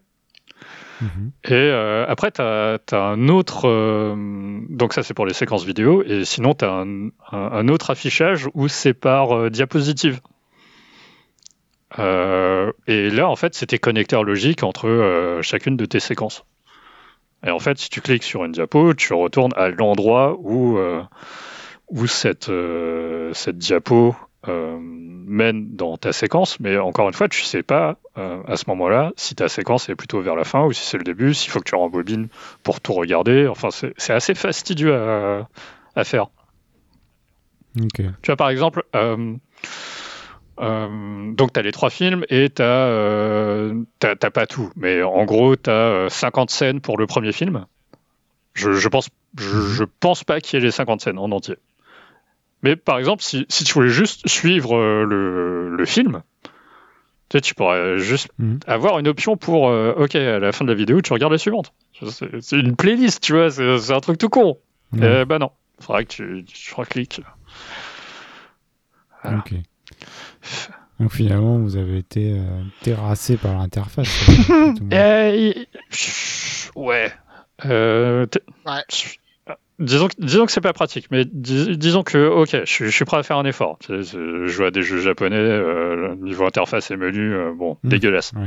Mhm. et euh, après, tu as, un autre. euh, donc, ça, c'est pour les séquences vidéo. Et sinon, tu as un, un- un autre affichage où c'est par euh, diapositive. Et là, en fait, c'est tes connecteurs logiques entre chacune de tes séquences. Et en fait, si tu cliques sur une diapo, tu retournes à l'endroit où, euh, où cette, euh, cette diapo euh, mène dans ta séquence. Mais encore une fois, tu sais pas euh, à ce moment-là si ta séquence est plutôt vers la fin ou si c'est le début, s'il faut que tu rembobines pour tout regarder. Enfin, c'est c'est assez fastidieux à, à faire. Ok. Tu vois, par exemple, euh, euh, donc tu as les trois films et tu n'as pas tout. Mais en gros, tu as 50 scènes pour le premier film. Je, je pense, je, je pense pas qu'il y ait les 50 scènes en entier. Mais par exemple, si, si tu voulais juste suivre euh, le, le film, tu, sais, tu pourrais juste Mhm. avoir une option pour, euh, ok, à la fin de la vidéo, tu regardes la suivante. C'est une playlist, tu vois, c'est un truc tout con. Euh, bah non, faudra que tu, tu recliques. voilà. Ok. Donc finalement, vous avez été euh, terrassé par l'interface. Euh, ouais. Euh, Ouais. Disons, que- disons que c'est pas pratique, mais dis- disons que, ok, je, suis- je suis prêt à faire un effort. Tu sais, Je joue à des jeux japonais, euh, niveau interface et menu, euh, bon, Mm. dégueulasse. Ouais.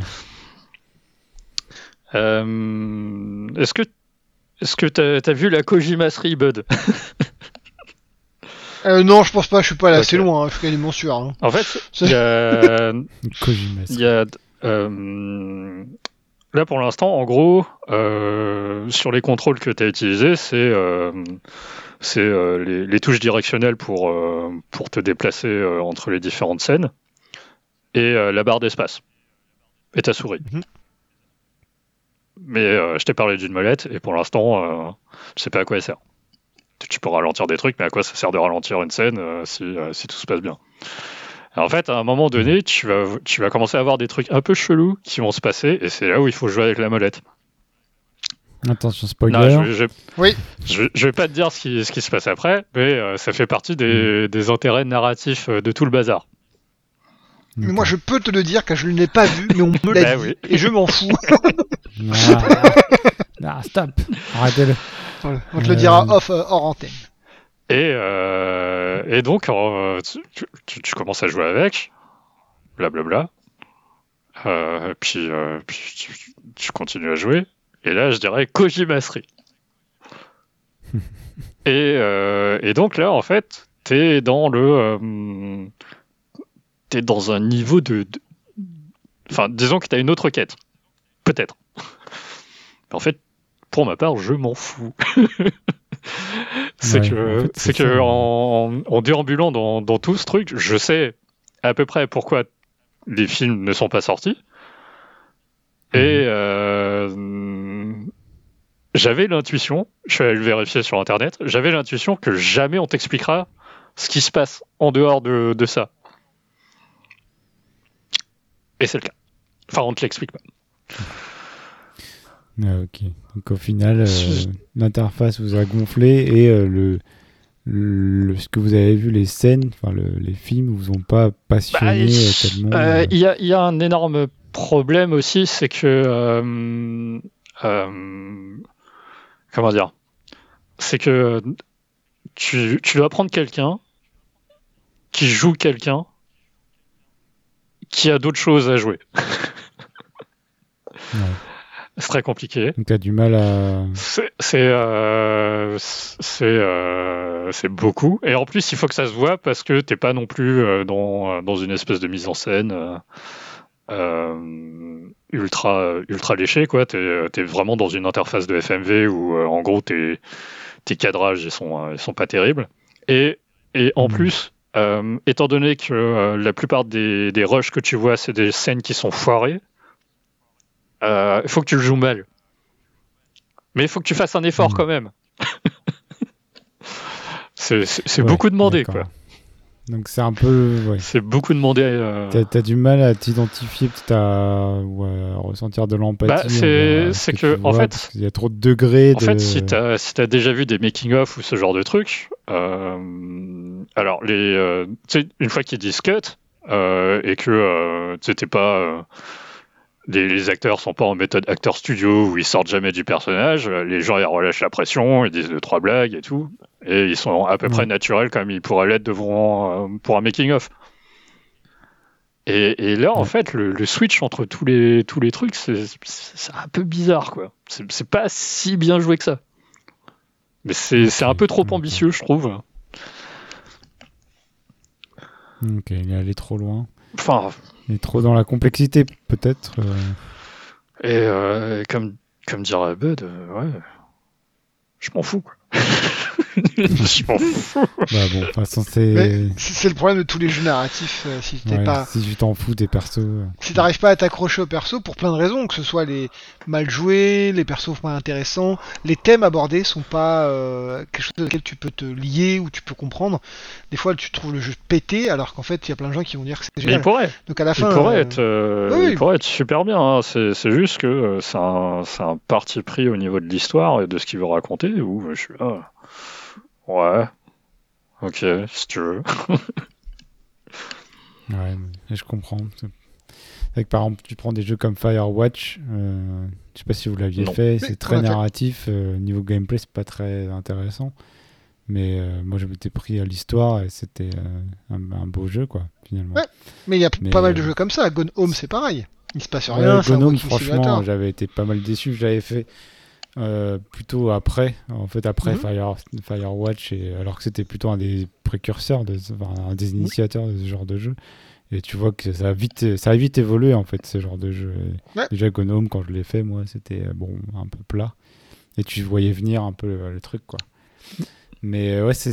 Euh, est-ce que est-ce que t'as as vu la Kojima 3, Bud? Euh, non, je pense pas, je suis pas allé assez Ok. loin, hein, je suis quasiment sûr. hein. En fait, il y a, y a, euh, là pour l'instant, en gros, euh, sur les contrôles que tu as utilisés, c'est euh, c'est, euh, les, les touches directionnelles pour, euh, pour te déplacer euh, entre les différentes scènes et euh, la barre d'espace et ta souris. Mhm. Mais euh, je t'ai parlé d'une molette et pour l'instant, euh, je sais pas à quoi elle sert. Tu- peux ralentir des trucs, mais à quoi ça sert de ralentir une scène euh, si, euh, si tout se passe bien? En fait, à un moment donné, tu vas, tu vas commencer à avoir des trucs un peu chelous qui vont se passer, et c'est là où il faut jouer avec la molette. Attention, spoiler. Non, je, je, Oui. je, je vais pas te dire ce qui, ce qui se passe après, mais euh, ça fait partie des, des intérêts narratifs de tout le bazar. Mais moi, je peux te le dire car je ne l'ai pas vu, mais on me l'a Bah dit. oui. Et je m'en fous. Ah, ah, stop. Arrêtez-le. On te le dira Euh. off, euh, hors antenne. Et, euh, et donc, euh, tu, tu- tu commences à jouer avec, blablabla. Euh, puis euh, puis tu, tu continues à jouer. Et là, je dirais Kojima 3. et, euh, et donc là, en fait, t'es dans le. euh, t'es dans un niveau de. de- Enfin, disons que t'as une autre quête. Peut-être. En fait, pour ma part, je m'en fous. c'est Ouais, que, en fait, c'est c'est que en, en déambulant dans, dans tout ce truc, je sais à peu près pourquoi les films ne sont pas sortis. Et euh, j'avais l'intuition, je suis allé le vérifier sur internet, j'avais l'intuition que jamais on t'expliquera ce qui se passe en dehors de, de ça. Et c'est le cas. Enfin, on te l'explique pas. Ah, ok. Donc au final, euh, l'interface vous a gonflé et euh, le, le- ce que vous avez vu, les scènes, enfin le- les films, vous ont pas passionné Bah, euh, tellement. Euh, euh, Il y, a, il y a un énorme problème aussi, c'est que. euh, euh, comment dire C'est que tu, tu dois prendre quelqu'un qui joue quelqu'un qui a d'autres choses à jouer. C'est très compliqué. Donc t'as du mal à. C'est c'est euh, euh, beaucoup. Et en plus, il faut que ça se voit parce que t'es pas non plus euh, dans dans une espèce de mise en scène euh, euh, ultra ultra léchée quoi. T'es es vraiment dans une interface de FMV où euh, en gros tes tes cadrages ils sont euh, ils sont pas terribles. Et et en Mhm. plus. euh, étant donné que euh, la plupart des, des rushs que tu vois, c'est des scènes qui sont foirées, euh, il faut que tu le joues mal. Mais il faut que tu fasses un effort Mhm. quand même. c'est Ouais, beaucoup demandé, quoi. Donc c'est un peu. Ouais. C'est beaucoup demandé. euh, T'as as du mal à t'identifier, à, ou à ressentir de l'empathie. Bah, c'est- euh, ce c'est que, en vois, fait- qu'il y a trop de degrés. En de... fait, si t'as si déjà vu des making-of ou ce genre de trucs, euh, alors les, euh, une fois qu'ils disent cut euh, et que euh, t'es pas, euh, les, les acteurs sont pas en méthode acteur studio où ils sortent jamais du personnage, euh, les gens ils relâchent la pression, ils disent deux trois blagues et tout, et ils sont à peu près naturels comme ils pourraient l'être devant euh, pour un making-of. Et, et là, en fait, le, le switch entre tous les, tous les trucs, c'est un peu bizarre, quoi. C'est pas si bien joué que ça. Mais c'est un peu trop ambitieux, je trouve. Ok, il est allé trop loin. Enfin, Il est trop dans la complexité, peut-être. euh. et euh, comme, comme dirait Bud, euh, ouais, je m'en fous, quoi. je m'en fous. Bah bon, de toute façon, c'est. Le problème de tous les jeux narratifs. euh, si t'es Ouais, pas, Si tu t'en fous des persos. euh. si t'arrives pas à t'accrocher au perso pour plein de raisons, que ce soit les mal joués, les persos pas intéressants, les thèmes abordés sont pas euh, quelque chose auquel tu peux te lier ou tu peux comprendre. Des fois, tu trouves le jeu pété, alors qu'en fait, il y a plein de gens qui vont dire que c'est Mais il génial. pourrait, Donc à la il fin, pourrait, euh, être, euh, oui, il pourrait être super bien. hein. C'est juste que euh, c'est un, c'est un parti pris au niveau de l'histoire et de ce qu'il veut raconter où je suis là. Ouais. Ok, si tu veux. Ouais, mais je comprends. C'est que par exemple, tu prends des jeux comme Firewatch, euh, je sais pas si vous l'aviez fait, c'est très narratif. euh, niveau gameplay, c'est pas très intéressant. Mais euh, moi, je m'étais pris à l'histoire et c'était euh, un, un beau jeu, quoi, finalement. Ouais. mais il y a Mais, pas mal de euh, jeux comme ça. Gone Home, c'est pareil. Il se passe Ouais, rien. un Gnome, walking franchement, j'avais été pas mal déçu. J'avais fait euh, plutôt après, en fait, après Mhm. Fire, Firewatch, et, alors que c'était plutôt un des précurseurs, de, enfin, un des initiateurs de ce genre de jeu. Et tu vois que ça a vite, ça a vite évolué, en fait, ce genre de jeu. Ouais. Déjà, Gnome, quand je l'ai fait, moi, c'était euh, bon, un peu plat. Et tu voyais venir un peu le truc, quoi. Mais euh, ouais, c'est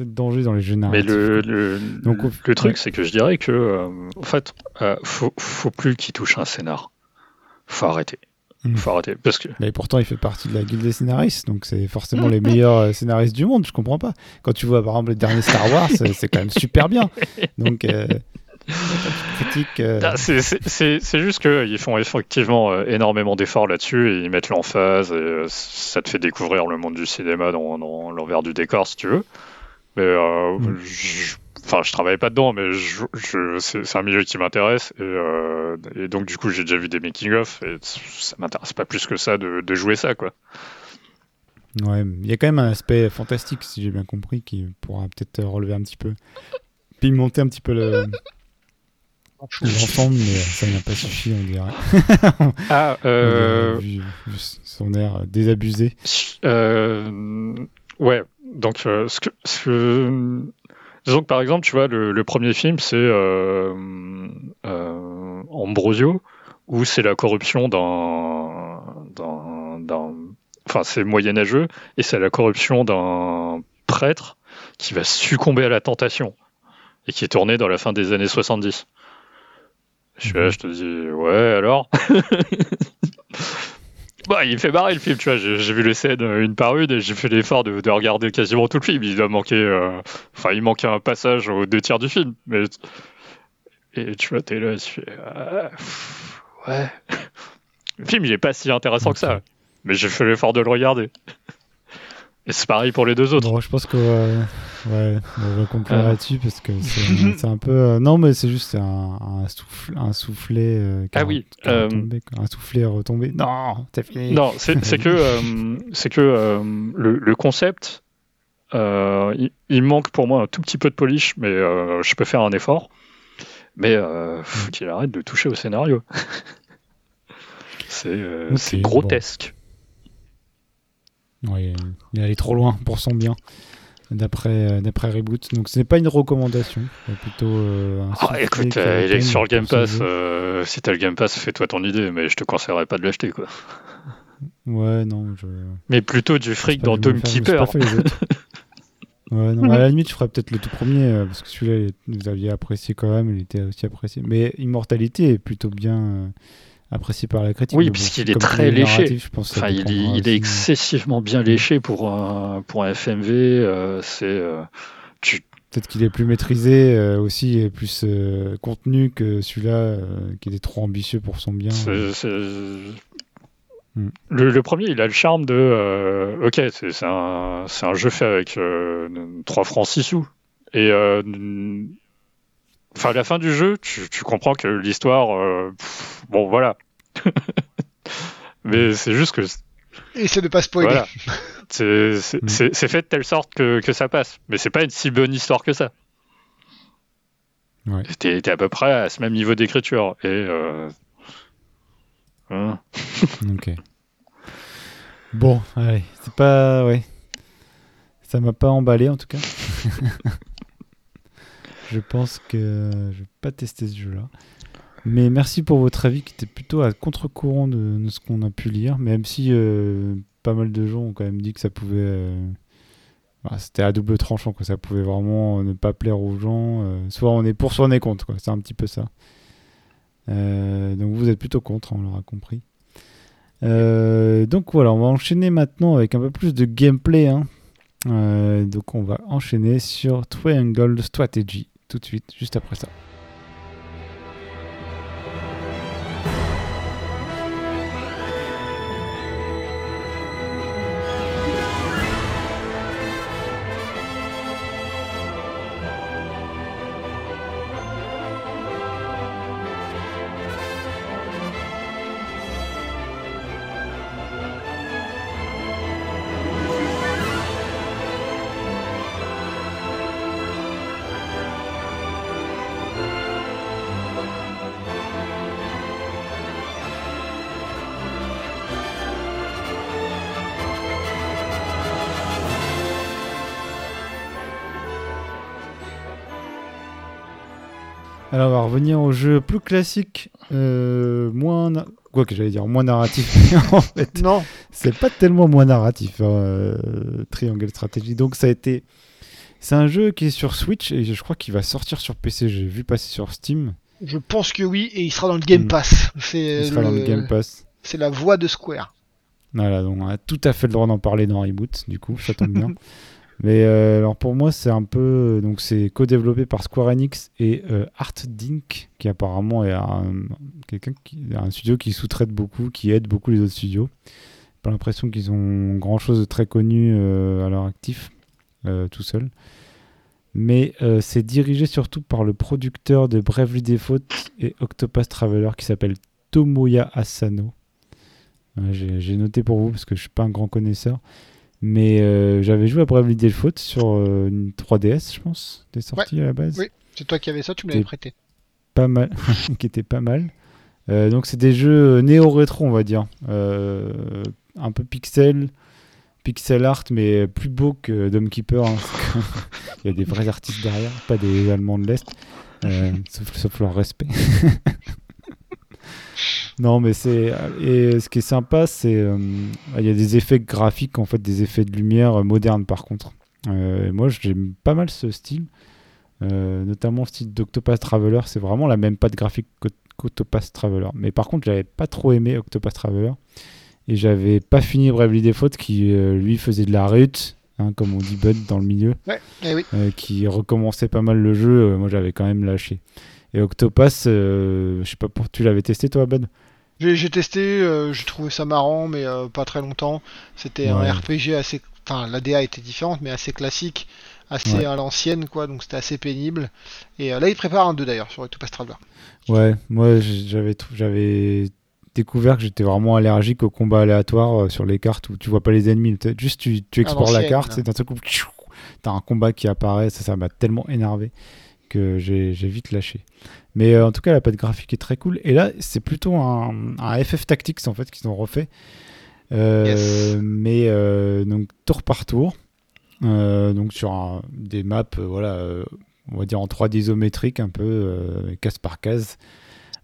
le danger dans les jeux Mais narratifs. le, Donc, le truc, ouais. c'est que je dirais que, euh, en fait, euh, faut, faut plus qu'il touche un scénar. Faut arrêter. Mm. Faut arrêter. Parce que, Mais pourtant, il fait partie de la guilde des scénaristes, donc c'est forcément les meilleurs euh, scénaristes du monde. Je comprends pas. Quand tu vois par exemple les derniers Star Wars, c'est c'est quand même super bien. Donc, euh, euh, Ah, c'est- juste qu'ils font effectivement euh, énormément d'efforts là-dessus et ils mettent l'emphase et euh, ça te fait découvrir le monde du cinéma dans, dans l'envers du décor si tu veux. Mais euh, Mm. je- enfin, je travaille pas dedans, mais je, je- c'est un milieu qui m'intéresse et, euh, et donc du coup j'ai déjà vu des making-of et ça m'intéresse pas plus que ça de, de jouer ça quoi. Ouais, il y a quand même un aspect fantastique, si j'ai bien compris, qui pourra peut-être relever un petit peu. Pimenter un petit peu le- l'ensemble, mais ça n'a pas suffi, on dirait. Ah, euh, Vu, vu son air désabusé. Euh, ouais, donc euh, ce que, ce que- disons que par exemple, tu vois, le, le premier film c'est euh, euh, Ambrosio, où c'est la corruption d'un, enfin c'est moyenâgeux et c'est la corruption d'un prêtre qui va succomber à la tentation et qui est tourné dans la fin des années 70. Je Mhm. je te dis, ouais, alors? Bah, il me fait marrer le film, tu vois. J'ai vu les scènes euh, une par une et j'ai fait l'effort de, de regarder quasiment tout le film. Il doit manquer. euh, Enfin, il manquait un passage aux deux tiers du film. Mais... Et tu vois, t'es là, tu fais. ah, pff, ouais. Le film, il est pas si intéressant que ça. Mais j'ai fait l'effort de le regarder. Et c'est pareil pour les deux autres. Bon, je pense que euh, ouais, on va conclure Ah. là-dessus parce que c'est un peu euh, non mais c'est juste un, un souffle un soufflet euh, qui a- Ah oui, a euh, retombé, un soufflet retombé non c'est fini Non, c'est que, euh, c'est que euh, le, le concept, euh, il, il manque pour moi un tout petit peu de polish, mais euh, je peux faire un effort. Mais euh, faut qu'il arrête de toucher au scénario. C'est euh, c'est Ouais, il est allé trop loin pour son bien, d'après euh, d'après Reboot. Donc ce n'est pas une recommandation, plutôt euh, un Ah, écoute, euh, il est sur le Game Pass. euh, si t'as le Game Pass, fais-toi ton idée, mais je te conseillerais pas de l'acheter, quoi. Ouais, non, je. Mais plutôt du fric dans pas Keeper. Ouais, non, à la limite, je ferais peut-être le tout premier, parce que celui-là, vous aviez apprécié quand même, il était aussi apprécié. Mais Immortalité est plutôt bien apprécié par la critique. Oui, puisqu'il est très il léché. je pense Enfin, il est, il excessivement bien léché pour un, pour un FMV. euh, c'est euh, tu, Peut-être qu'il est plus maîtrisé euh, aussi et plus euh, contenu que celui-là qui était trop ambitieux pour son bien. c'est- Hmm. le, le premier, il a le charme de. ok, c'est un, un jeu fait avec euh, 3 francs 6 sous. Et. Enfin, à la fin du jeu, tu, tu comprends que l'histoire. euh, pff, bon, voilà. Mais c'est juste que Essaie de pas spoiler. Voilà. C'est c'est- Mm. c'est- c'est fait de telle sorte que, que ça passe. Mais c'est pas une si bonne histoire que ça. Ouais. T'es t'es à peu près à ce même niveau d'écriture. Et. euh, hein. Ok. Bon, allez, c'est pas. Ouais. Ça m'a pas emballé en tout cas. Je pense que je vais pas tester ce jeu-là. Mais merci pour votre avis qui était plutôt à contre-courant de, ce qu'on a pu lire, même si euh, pas mal de gens ont quand même dit que ça pouvait. euh, bah, C'était à double tranchant, quoi. ça pouvait vraiment ne pas plaire aux gens. euh, soit on est pour, soit on est contre, c'est un petit peu ça. Euh, donc vous êtes plutôt contre, on l'aura compris. Euh, donc voilà, on va enchaîner maintenant avec un peu plus de gameplay. hein. Euh, donc on va enchaîner sur Triangle Strategy tout de suite, juste après ça. Alors on va revenir au jeu plus classique, euh, moins na- quoi que j'allais dire moins narratif. en fait, Non, c'est pas tellement moins narratif, hein, euh, Triangle Strategy. Donc ça a été, c'est un jeu qui est sur Switch et je crois qu'il va sortir sur PC. J'ai vu passer sur Steam. je pense que oui, et il sera dans le Game Mm. Pass. C'est Il sera dans le Game Pass. c'est la voix de Square. Voilà, donc on a tout à fait le droit d'en parler dans Reboot, du coup, ça tombe bien. Mais euh, alors pour moi, c'est un peu. Donc c'est co-développé par Square Enix et euh, Art Dink, qui apparemment est un, qui, un studio qui sous-traite beaucoup, qui aide beaucoup les autres studios. Pas l'impression qu'ils ont grand chose de très connu euh, à leur actif, euh, tout seul. Mais c'est dirigé surtout par le producteur de Bravely Default et Octopus Traveler qui s'appelle Tomoya Asano. J'ai j'ai noté pour vous parce que je suis pas un grand connaisseur. Mais euh, j'avais joué à Bravely Default sur euh, une 3DS, je pense, des sorties à la base. Oui. C'est toi qui avais ça, tu me l'avais prêté. Pas mal, qui était pas mal. Euh, donc c'est des jeux néo-rétro, on va dire. Un peu pixel, pixel art, mais plus beau que Dome Keeper. hein, Il y a des vrais artistes derrière, pas des Allemands de l'Est. Sauf, sauf leur respect. non, mais c'est. Et ce qui est sympa, c'est. euh, Il y a des effets graphiques, en fait, des effets de lumière euh, modernes, par contre. Euh, moi, j'aime pas mal ce style. Euh, notamment le style d'Octopath Traveler, c'est vraiment la même patte graphique qu'O- qu'Octopath Traveler. Mais par contre, j'avais pas trop aimé Octopath Traveler. Et j'avais pas fini Bravely Default qui, lui, faisait de la rut, hein, comme on dit Bud dans le milieu Ouais, eh oui. qui recommençait pas mal le jeu, moi j'avais quand même lâché. Et Octopass, euh, je sais pas pour tu l'avais testé toi, Bud? J'ai testé, euh, j'ai trouvé ça marrant, mais euh, pas très longtemps. C'était Ouais. un RPG assez. Enfin, l'ADA était différente, mais assez classique, assez Ouais. à l'ancienne, quoi, donc c'était assez pénible. Et euh, là, il prépare un 2 d'ailleurs sur Octopus Traveler. Ouais, moi j'avais j'avais découvert que j'étais vraiment allergique aux combats aléatoires sur les cartes où tu vois pas les ennemis, juste tu, tu explores la carte d'un seul coup tchiou, t'as un combat qui apparaît, ça ça m'a tellement énervé j'ai vite lâché. Mais en tout cas, la patte graphique est très cool. Et là, c'est plutôt un, un, FF Tactics en fait qu'ils ont refait. Mais donc tour par tour. donc sur des maps, voilà, on va dire en 3D isométrique, un peu case par case.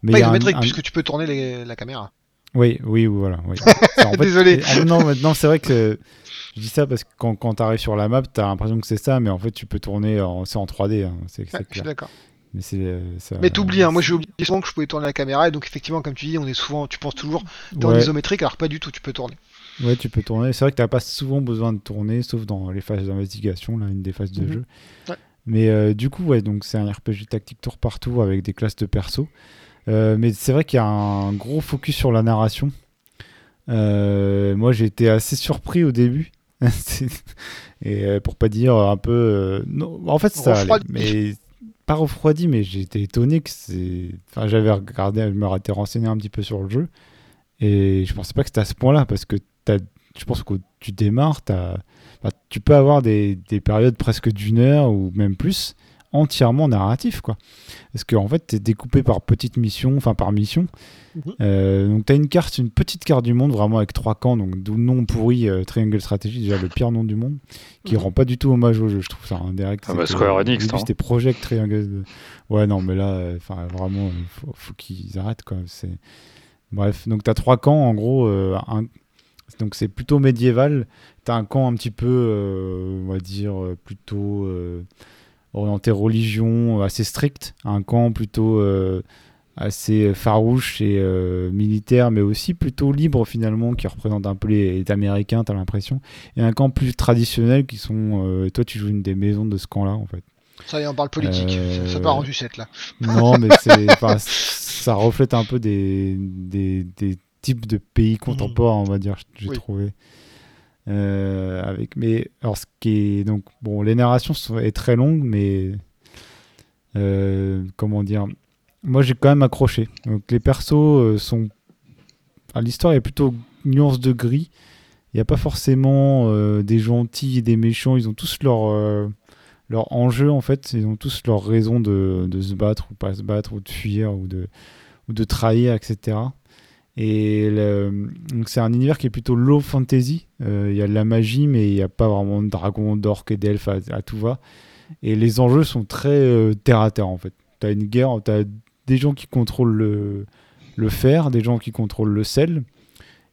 Mais pas isométrique, puisque tu peux tourner la caméra. Oui, oui, voilà. Oui. Désolé. Ah, non, maintenant c'est vrai que je dis ça parce que quand, quand tu arrives sur la map, tu as l'impression que c'est ça, mais en fait tu peux tourner en, c'est en 3D. Hein, c'est, je suis d'accord. Mais c'est euh, Mais t'oublies, hein, moi j'ai oublié souvent que je pouvais tourner la caméra et donc effectivement comme tu dis, on est souvent, tu penses toujours dans l'isométrique alors pas du tout, tu peux tourner. Ouais, tu peux tourner. C'est vrai que t'as pas souvent besoin de tourner, sauf dans les phases d'investigation, là, une des phases de mhm. jeu. Mais euh, du coup, ouais, donc c'est un RPG tactique tour par tour avec des classes de perso. Euh, mais c'est vrai qu'il y a un gros focus sur la narration. Euh, moi, j'ai été assez surpris au début. et euh, pour pas dire un peu. non, en fait, ça allait, mais pas refroidi, mais j'ai été étonné que c'est. Enfin, j'avais regardé, je me été renseigné un petit peu sur le jeu. Et je pensais pas que c'était à ce point-là, parce que as, je pense que tu démarres, as, tu peux avoir des, des périodes presque d'une heure ou même plus entièrement narratif quoi parce qu'en en fait tu es découpé par petites missions enfin par mission mhm. euh, donc tu as une carte une petite carte du monde vraiment avec trois camps donc d'où le nom pourri euh, Triangle Strategy déjà le pire nom du monde qui mhm. rend pas du tout hommage au jeu je trouve ça indirect ah bah Square Enix hein. c'était Project Triangle ouais non mais là euh, enfin vraiment faut, faut qu'ils arrêtent quoi c'est bref donc tu as trois camps en gros un... donc c'est plutôt médiéval tu as un camp un petit peu on va dire plutôt orienté religion assez strict, un camp plutôt euh, assez farouche et euh, militaire, mais aussi plutôt libre finalement, qui représente un peu les, Américains, t'as l'impression, et un camp plus traditionnel qui sont. Euh, toi, tu joues une des maisons de ce camp-là, en fait. Ça y est, on parle politique. Ça pas rendu cette là. Non, mais ça reflète un peu des, des, des types de pays contemporains, on va dire, j'ai trouvé. Euh, avec, mais alors ce qui est donc bon, les narrations sont très longues, mais euh, comment dire, moi j'ai quand même accroché. Donc les persos euh, sont, l'histoire est plutôt nuance de gris. Il n'y a pas forcément des gentils et des méchants. Ils ont tous leur leur enjeu en fait. Ils ont tous leur raison de, de se battre ou pas se battre ou de fuir ou de ou de trahir, etc. Et c'est un univers qui est plutôt low fantasy. Euh, il y a de la magie, mais il n'y a pas vraiment de dragons, d'orques et d'elfes à, tout va. Et les enjeux sont très euh, terre à terre en fait. Tu as une guerre, tu as des gens qui contrôlent le, le, fer, des gens qui contrôlent le sel.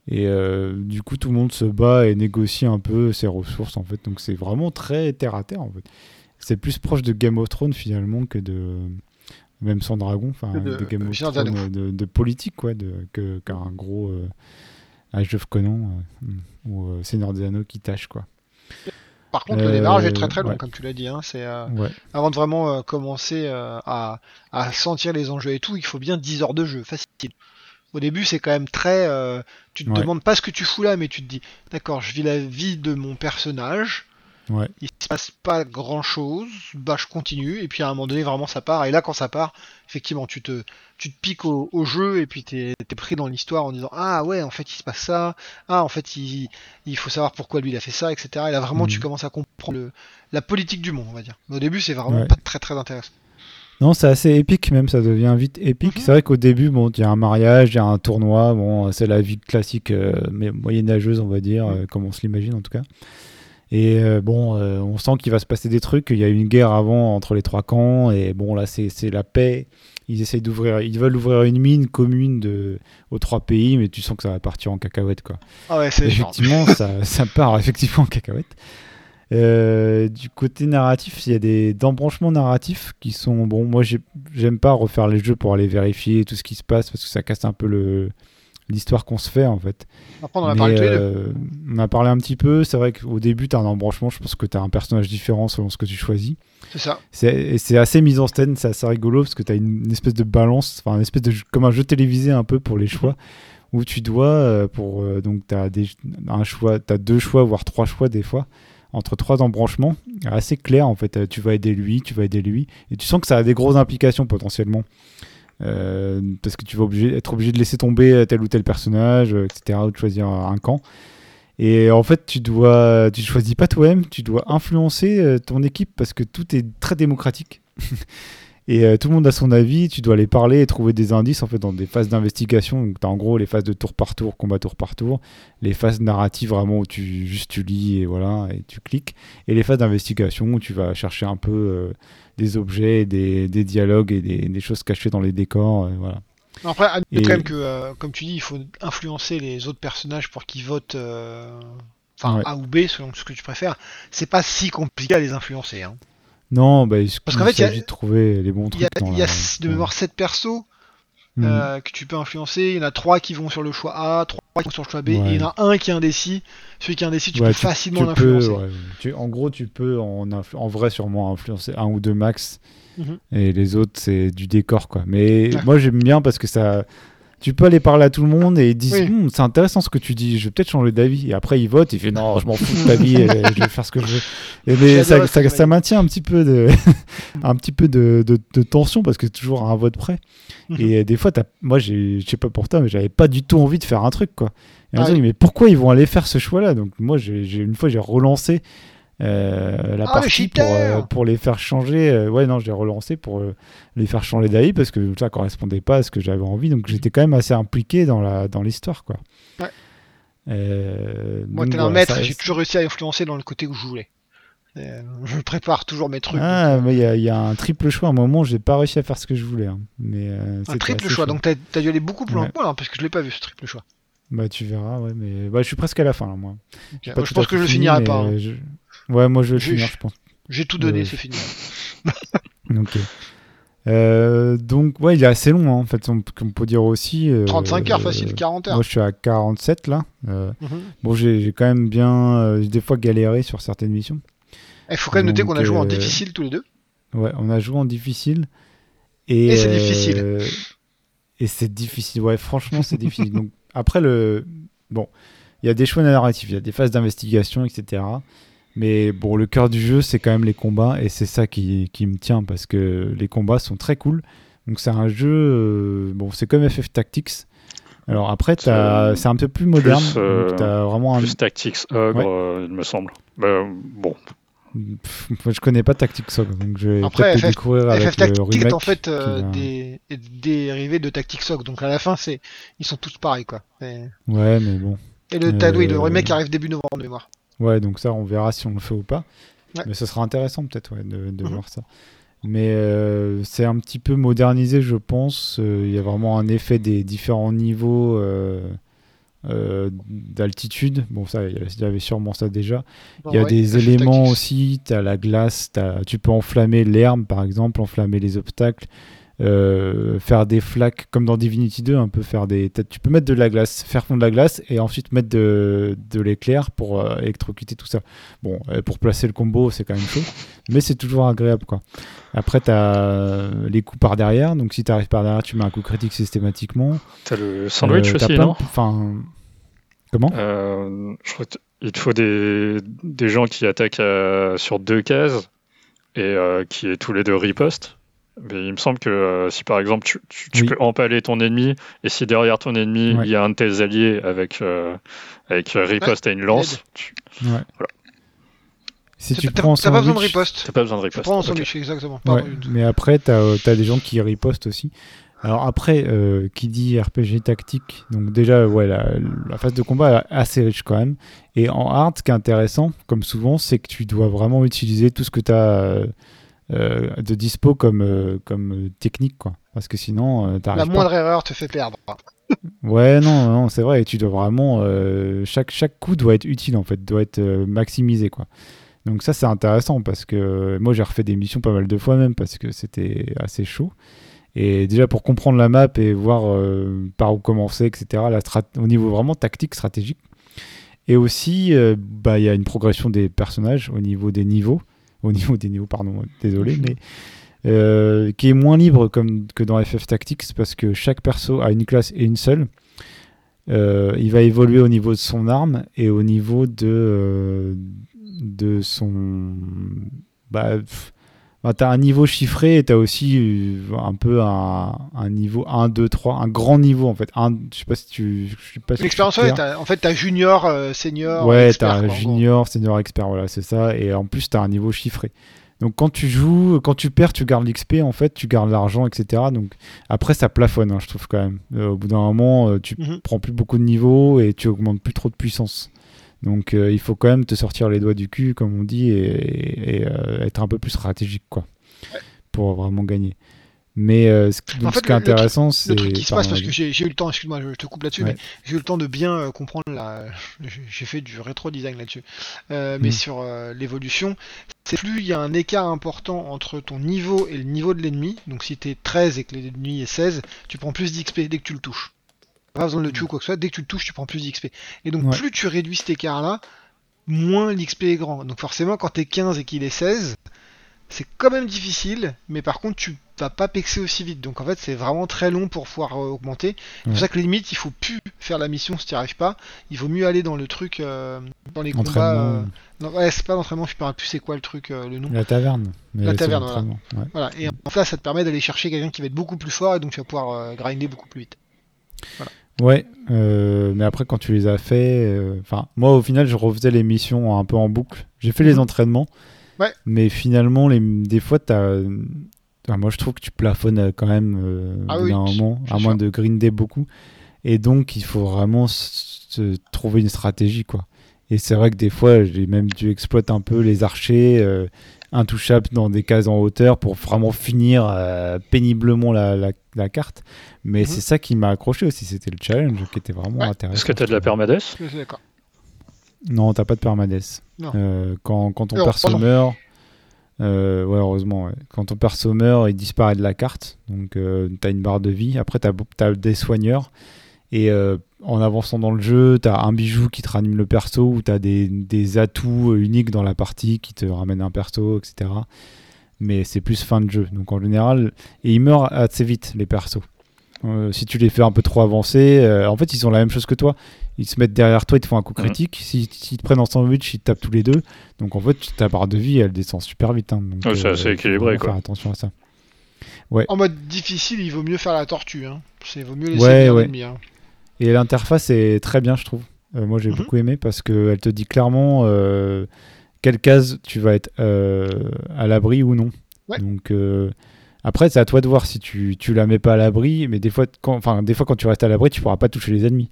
Et euh, du coup, tout le monde se bat et négocie un peu ses ressources en fait. Donc c'est vraiment très terre à terre en fait. C'est plus proche de Game of Thrones finalement que de même sans dragon, enfin de, Game of Thrones, de, politique quoi, de, qu'un gros euh, Age of Conan euh, ou euh, Seigneur des Anneaux qui tâche quoi. Par contre, le démarrage est très très long, comme tu l'as dit. Hein, c'est avant de vraiment commencer à, à, sentir les enjeux et tout, il faut bien 10 heures de jeu, facile. Au début, c'est quand même très. tu te demandes pas ce que tu fous là, mais tu te dis, d'accord, je vis la vie de mon personnage. Ouais. Il se passe pas grand chose, bah je continue, et puis à un moment donné vraiment ça part, et là quand ça part, effectivement tu te, tu te piques au, jeu, et puis t'es es pris dans l'histoire en disant ah ouais en fait il se passe ça, ah en fait il, il faut savoir pourquoi lui il a fait ça, etc. Et là vraiment tu mhm. commences à comprendre le, la politique du monde on va dire. Mais au début c'est vraiment pas très très intéressant. Non, c'est assez épique même, ça devient vite épique. Mhm. C'est vrai qu'au début, bon, il y a un mariage, il y a un tournoi, bon, c'est la vie classique euh, mais moyenâgeuse, on va dire, mhm. euh, comme on se l'imagine en tout cas. Et euh, bon, euh, on sent qu'il va se passer des trucs. Il y a eu une guerre avant entre les trois camps. Et bon, là, c'est la paix. Ils essayent d'ouvrir, ils veulent ouvrir une mine commune de, aux trois pays, mais tu sens que ça va partir en cacahuète, quoi. Ah ouais, c'est Effectivement, ça, ça, part effectivement en cacahuète. Euh, du côté narratif, il y a des embranchements narratifs qui sont bon. Moi, j'aime pas refaire les jeux pour aller vérifier tout ce qui se passe parce que ça casse un peu le, l'histoire qu'on se fait en fait. Après, on en a parlé euh, On a parlé un petit peu. C'est vrai qu'au début, tu as un embranchement. Je pense que tu as un personnage différent selon ce que tu choisis. C'est ça. C'est assez mise en scène, c'est assez rigolo parce que tu as une, espèce de balance, enfin, une espèce de comme un jeu télévisé un peu pour les choix. Où tu dois, euh, pour euh, donc tu as un choix, as deux choix voire trois choix des fois entre trois embranchements assez clairs en fait. Tu vas aider lui, tu vas aider lui, et tu sens que ça a des grosses implications potentiellement. Euh, parce que tu vas être obligé de laisser tomber tel ou tel personnage, euh, etc., ou de choisir un camp. Et en fait, tu dois, tu choisis pas toi-même, tu dois influencer euh, ton équipe parce que tout est très démocratique. Et euh, tout le monde a son avis, tu dois aller parler et trouver des indices en fait dans des phases d'investigation. Donc tu as en gros les phases de tour par tour, combat tour par tour, les phases narratives vraiment où tu juste tu lis et voilà et tu cliques, et les phases d'investigation où tu vas chercher un peu euh, des objets, des, des dialogues et des, des, choses cachées dans les décors, euh, voilà. Après, et... quand même que, comme tu dis, il faut influencer les autres personnages pour qu'ils votent, enfin ouais. A ou B selon ce que tu préfères. C'est pas si compliqué à les influencer. Hein. Non, bah, Parce qu'en fait, il y a de trouver les bons trucs. Il y a, y a de mémoire 7 persos mmh. euh, que tu peux influencer. Il y en a 3 qui vont sur le choix A, 3 qui vont sur le choix B, ouais. et il y en a un qui est indécis. Celui qui est indécis, tu ouais, peux tu, facilement l'influencer. Ouais. en gros, tu peux en, en, vrai sûrement influencer un ou deux max. Mmh. Et les autres, c'est du décor, quoi. Mais moi, j'aime bien parce que ça tu peux aller parler à tout le monde et ils disent Oui. Hum, c'est intéressant ce que tu dis, je vais peut-être changer d'avis. Et après, ils votent, il fait non, je m'en fous de ta vie, et je vais faire ce que je veux. Et mais ça, ça, maintient un petit peu de, un petit peu de, de, de tension parce que c'est toujours à un vote près. Mhm. Et des fois, t'as- moi, j'ai- je sais pas pour toi, mais j'avais pas du tout envie de faire un truc, quoi. Et on Ah se dit, mais pourquoi ils vont aller faire ce choix-là? Donc, moi, j'ai une fois, j'ai relancé la Ah, le partie pour, euh, pour les faire changer. euh, ouais, non, j'ai relancé pour euh, les faire changer d'avis parce que ça correspondait pas à ce que j'avais envie. Donc, j'étais quand même assez impliqué dans la dans l'histoire, quoi. Ouais. Euh, Moi, t'es un maître, j'ai toujours réussi à influencer dans le côté où je voulais. Euh, je prépare toujours mes trucs. Ah, euh, il y, a- il y a un triple choix. À un moment, j'ai pas réussi à faire ce que je voulais. hein. Mais euh, un triple choix, donc t'as as dû aller beaucoup plus loin Ouais. que moi, là, parce que je l'ai pas vu ce triple choix. Bah, tu verras, ouais, mais bah, je suis presque à la fin là, moi. Je pense que je le finirai pas. hein. euh, je- Ouais, moi je vais finir, je pense. J'ai tout donné, Ouais. c'est fini. Ok. Euh, donc, ouais, il est assez long, hein, en fait, on, on peut dire aussi. euh, 35 heures euh, facile, 40 heures. Moi, je suis à 47 là. Euh, Mhm. bon, j'ai quand même bien, euh, des fois galéré sur certaines missions. Il faut quand même noter qu'on a joué en euh, difficile tous les deux. Ouais, on a joué en difficile. Et, Et c'est euh, difficile. Et c'est difficile. Ouais, franchement, c'est difficile. Donc, après, le. Bon, il y a des choix narratifs, il y a des phases d'investigation, etc. Mais bon, le cœur du jeu, c'est quand même les combats. Et c'est ça qui, qui me tient parce que les combats sont très cool. Donc, c'est un jeu. euh, bon, c'est comme FF Tactics. Alors, après, c'est un peu plus moderne. euh, donc, t'as vraiment un. Plus Tactics Ogre, Ouais. euh, il me semble. Bah, bon, Pff, moi, je connais pas Tactics Ogre, donc je vais Après, peut-être le FF découvrir avec FF le Tactics est remake. en fait euh, qui va- des, est dérivé de Tactics Ogre, donc à la fin, c'est ils sont tous pareils quoi. Et, Ouais, mais bon. et le, oui, le Euh, remake arrive début novembre de mémoire. Ouais, donc ça, on verra si on le fait ou pas. Ouais. Mais ça sera intéressant peut-être ouais, de, de Mhm. voir ça. Mais euh, c'est un petit peu modernisé, je pense. Euh, Il y a vraiment un effet des différents niveaux euh, d'altitude. Bon, ça, il y avait- sûrement ça déjà. Bon, Il y a ouais, des éléments aussi. Tu as la glace, t'as- tu peux enflammer l'herbe, par exemple, enflammer les obstacles. Euh, faire des flaques comme dans Divinity 2 un peu faire des tu peux mettre de la glace faire fondre de la glace et ensuite mettre de, de l'éclair pour euh, électrocuter tout ça. Bon euh, pour placer le combo c'est quand même chaud mais c'est toujours agréable quoi. Après tu as les coups par derrière. Donc si tu arrives par derrière tu mets un coup critique systématiquement. T'as le sandwich aussi, plein de- non enfin comment? Je crois qu'il te faut des, des gens qui attaquent sur deux cases et euh, qui est tous les deux riposte. Mais il me semble que euh, si par exemple tu, tu- tu Oui. peux empaler ton ennemi et si derrière ton ennemi Ouais. il y a un de tes alliés avec, euh, avec euh, riposte et une lance, tu ouais si T'as- tu T'as prends t'as pas besoin de riposte. n'as pas besoin de Tu riposte. prends un Ok. sandwich, exactement. Ouais, mais après, tu as, des gens qui ripostent aussi. Alors après, euh, qui dit RPG tactique, donc déjà, ouais, la, la phase de combat est assez riche quand même. Et en hard, ce qui est intéressant, comme souvent, c'est que tu dois vraiment utiliser tout ce que tu as de dispo comme, euh, comme euh, technique, quoi. Parce que sinon, euh, La pas. moindre erreur te fait perdre. Ouais, non, non, c'est vrai. Tu dois vraiment. euh, chaque, chaque coup doit être utile, en fait, doit être euh, maximisé, quoi. Donc, ça, c'est intéressant parce que euh, moi, j'ai refait des missions pas mal de fois même parce que c'était assez chaud. Et déjà, pour comprendre la map et voir euh, par où commencer, etc., la au niveau vraiment tactique, stratégique. Et aussi, euh, bah, il y a une progression des personnages au niveau des niveaux. Au niveau des niveaux, pardon, désolé, mais. euh, qui est moins libre comme, que dans FF Tactics parce que chaque perso a une classe et une seule. Euh, il va évoluer au niveau de son arme et au niveau de, euh, de son. Bah, pff, bah, t'as un niveau chiffré et t'as aussi euh, un peu un, un niveau 1, 2, 3, un grand niveau en fait. Un, je sais pas si tu. Je sais pas si L'expérience, tu ouais, en fait, t'as junior, euh, senior, Ouais, quoi, en gros. junior, senior expert, voilà, c'est ça. Et en plus, t'as un niveau chiffré. Donc quand tu joues, quand tu perds, tu gardes l'XP, en fait, tu gardes l'argent, etc. Donc après, ça plafonne, hein, je trouve quand même. Euh, au bout d'un moment, euh, tu Mhm. prends plus beaucoup de niveaux et tu augmentes plus trop de puissance. Donc euh, il faut quand même te sortir les doigts du cul, comme on dit, et, et, euh, être un peu plus stratégique, quoi, pour vraiment gagner. Mais euh, ce, donc, En fait, ce qui est intéressant, c'est. Le truc qui se passe, parce que j'ai eu le temps, excuse-moi, je te coupe là-dessus, Ouais. mais j'ai eu le temps de bien comprendre la. J'ai fait du rétro design là-dessus. Euh, mais Mm. sur euh, l'évolution, c'est plus il y a un écart important entre ton niveau et le niveau de l'ennemi. Donc si t'es 13 et que l'ennemi est 16, tu prends plus d'XP dès que tu le touches. Pas besoin de le tuer ou quoi que ce soit, dès que tu le touches, tu prends plus d'XP. Et donc Ouais. plus tu réduis cet écart-là, moins l'XP est grand. Donc forcément, quand t'es 15 et qu'il est 16, c'est quand même difficile, mais par contre, tu vas pas pexer aussi vite. Donc en fait, c'est vraiment très long pour pouvoir euh, augmenter. C'est pour ça que limite, il faut plus faire la mission si tu n'y arrives pas. Il vaut mieux aller dans le truc, euh, dans les combats. Entraînement, euh, non, ouais, c'est pas l'entraînement, je sais pas plus c'est quoi le truc, euh, le nom. la taverne. Mais La taverne, voilà. ouais. Voilà. Et en fait, ça te permet d'aller chercher quelqu'un qui va être beaucoup plus fort et donc tu vas pouvoir euh, grinder beaucoup plus vite. Ouais, euh, mais après quand tu les as fait, euh, enfin moi au final je refaisais les missions un peu en boucle. J'ai fait les Mhm. entraînements, Ouais. mais finalement les, des fois t'as, enfin, moi je trouve que tu plafonnes euh, quand même euh, Ah oui, moment, à moins de grinder beaucoup, et donc il faut vraiment se trouver une stratégie quoi. Et c'est vrai que des fois j'ai même dû exploiter un peu les archers. euh, intouchables dans des cases en hauteur pour vraiment finir euh, péniblement la, la- la carte. Mais Mhm. c'est ça qui m'a accroché aussi, c'était le challenge qui était vraiment Ouais. intéressant. Est-ce que tu as de la permades? Je suis d'accord. Non, t'as pas de permadesse. Non. Euh, quand, quand ton perso meurt, euh, ouais, heureusement, ouais. quand ton perso meurt, il disparaît de la carte. Donc euh, t'as une barre de vie. Après, t'as as des soigneurs. Et euh, en avançant dans le jeu, t'as un bijou qui te ranime le perso ou t'as des, des atouts uniques dans la partie qui te ramènent un perso, etc. Mais c'est plus fin de jeu. Donc en général, et ils meurent assez vite, les persos. Euh, si tu les fais un peu trop avancer, euh, en fait, ils ont la même chose que toi. Ils se mettent derrière toi, ils te font un coup Mhm. critique. Si- S'ils te prennent en sandwich, ils te tapent tous les deux. Donc en fait, ta barre de vie, elle descend super vite. hein. Donc, c'est assez équilibré, quoi. Faire attention à ça. En mode difficile, il vaut mieux faire la tortue. Hein. C'est vaut mieux laisser Ouais, ouais. l'ennemi, hein. Et l'interface est très bien, je trouve. Euh, moi, j'ai Mhm. beaucoup aimé parce qu'elle te dit clairement euh, quelle case tu vas être euh, à l'abri ou non. Ouais. Donc après, c'est à toi de voir si tu, tu la mets pas à l'abri, mais des fois, quand, des fois, quand tu restes à l'abri, tu pourras pas toucher les ennemis.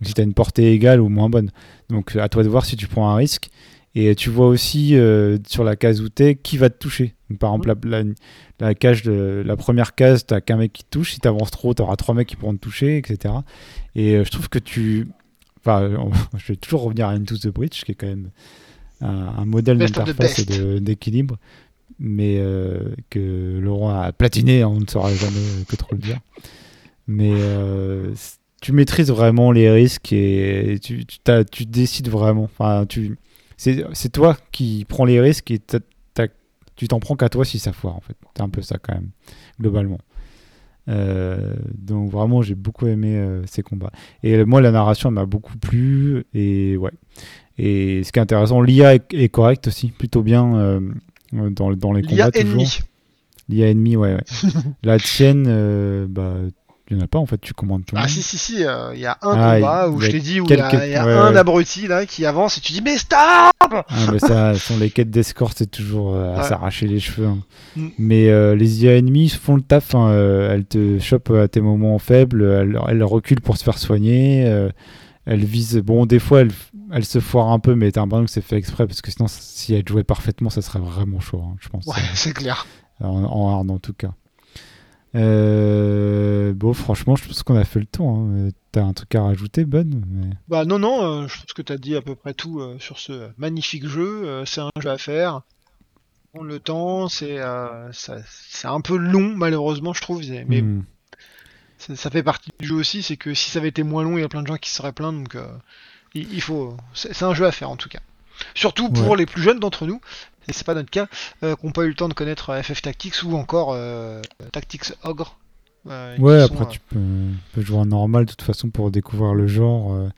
Donc, si tu as une portée égale ou moins bonne. Donc à toi de voir si tu prends un risque. Et tu vois aussi euh, sur la case où t'es qui va te toucher. Donc, par exemple, la, la, la cage de, la première case, t'as qu'un mec qui te touche. Si t'avances trop, t'auras trois mecs qui pourront te toucher, etc. Et euh, je trouve que tu. Enfin, on- je vais toujours revenir à Into the Bridge, qui est quand même un, un modèle d'interface et d'équilibre, mais euh, que Laurent a platiné, hein, on ne saura jamais que trop le dire. Mais tu maîtrises vraiment les risques et tu, tu, tu décides vraiment. Enfin, tu, c'est, toi qui prends les risques et tu t'en prends qu'à toi si ça foire, en fait. C'est un peu ça, quand même, globalement. Euh, donc vraiment j'ai beaucoup aimé euh, ces combats et euh, moi la narration m'a beaucoup plu et ouais et ce qui est intéressant l'IA est, est correcte aussi plutôt bien dans, dans les combats toujours l'IA ennemi ouais, ouais. la tienne bah il n'y en a pas en fait tu commandes tout Ah monde si si si, euh, il y a un Ah, combat où je t'ai dit où il y a, quelques- il y a ouais, un ouais. abruti là qui avance et tu dis mais stop Ah, mais ça, sont les quêtes d'escorte, c'est toujours euh, à Ouais. s'arracher les cheveux. hein. Mm. Mais euh, les IA ennemis font le taf. hein, elles te chopent à tes moments faibles. Elles, elles reculent pour se faire soigner. elles visent. Bon, des fois, elles, elles se foirent un peu, mais t'as l'impression que c'est fait exprès parce que sinon, si elles jouaient parfaitement, ça serait vraiment chaud, hein, je pense. Ouais, c'est clair. En, en hard, en tout cas. Euh, bon, franchement, je pense qu'on a fait le tour. hein. Euh, T'as un truc à rajouter, Bud mais- Bah non non, euh, je pense que t'as dit à peu près tout euh, sur ce magnifique jeu. c'est un jeu à faire. Prendre le temps, c'est c'est un peu long malheureusement je trouve, mais Hmm. ça, ça fait partie du jeu aussi. C'est que si ça avait été moins long, il y a plein de gens qui se seraient plaints. Donc il, il faut, c'est c'est un jeu à faire en tout cas. Surtout pour Ouais. les plus jeunes d'entre nous, et c'est pas notre cas, euh, qui n'ont pas eu le temps de connaître euh, FF Tactics ou encore euh, Tactics Ogre. euh, Ouais, après euh, tu peux, peux jouer en normal de toute façon pour découvrir le genre. euh.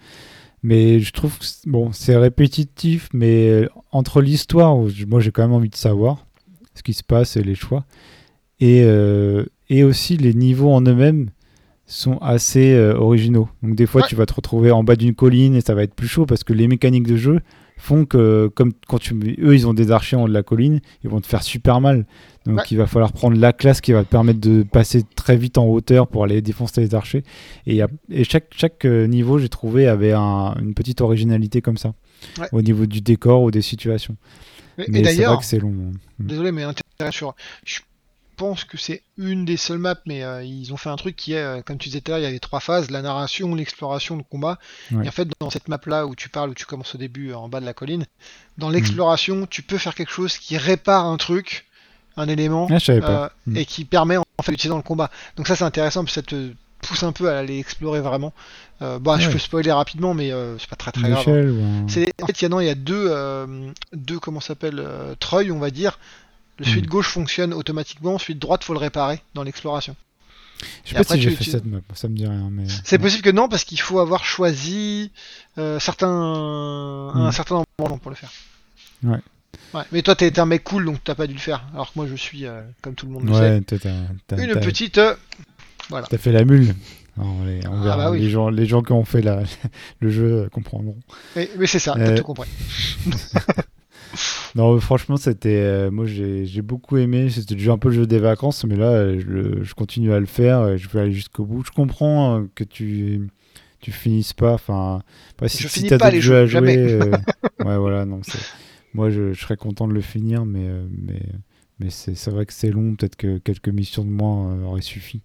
Mais je trouve que c'est- bon, c'est répétitif, mais euh, entre l'histoire, moi j'ai quand même envie de savoir ce qui se passe et les choix, et, euh, et aussi les niveaux en eux-mêmes sont assez euh, originaux. Donc des fois, Ouais. tu vas te retrouver en bas d'une colline et ça va être plus chaud parce que les mécaniques de jeu font que, comme quand tu, eux, ils ont des archers en haut de la colline, ils vont te faire super mal. Donc Ouais. il va falloir prendre la classe qui va te permettre de passer très vite en hauteur pour aller défoncer les archers. Et, il y a- et chaque, chaque euh, niveau, j'ai trouvé, avait un- une petite originalité comme ça. Ouais. Au niveau du décor ou des situations. Et Mais c'est vrai d'ailleurs, que c'est long. hein. désolé, mais sur. Je pense que c'est une des seules maps, mais euh, ils ont fait un truc qui est, euh, comme tu disais tout à l'heure, il y avait trois phases la narration, l'exploration, le combat. Ouais. Et en fait, dans cette map-là où tu parles, où tu commences au début euh, en bas de la colline, Mm. dans l'exploration, tu peux faire quelque chose qui répare un truc, un élément, Ah, euh, Mm. et qui permet en fait d'utiliser dans le combat. Donc ça, c'est intéressant, parce que ça te pousse un peu à aller explorer vraiment. Euh, bah, je peux spoiler rapidement, mais euh, c'est pas très très grave. hein. ou C'est en fait il y a non, il y a deux euh, deux comment s'appelle treuils on va dire. Le celui Hmm. de gauche fonctionne automatiquement, de droite faut le réparer dans l'exploration. Je sais Et pas après, si j'ai fait tu- cette map, ça me dit rien. Mais... C'est possible que non parce qu'il faut avoir choisi euh, certains un Hmm. certain nombre pour le faire. Ouais. Ouais, mais toi t'es un mec cool donc t'as pas dû le faire. Alors que moi je suis euh, comme tout le monde le Ouais, sait, une petite euh, t'as fait la mule. On, les, on Ah verra. bah oui. les, gens, les gens qui ont fait la, le jeu comprendront. mais, mais c'est ça, t'as Euh, tout compris. Non, franchement, c'était. euh, moi, j'ai, beaucoup aimé. C'était déjà un peu le jeu des vacances, mais là, je, je continue à le faire. et Je vais aller jusqu'au bout. Je comprends euh, que tu. Tu finisses pas, enfin, si, Je si finis pas les jeux jeux, à jouer. euh, ouais, voilà, moi, je, je serais content de le finir, mais, euh, mais, mais c'est, c'est vrai que c'est long. Peut-être que quelques missions de moins auraient suffi.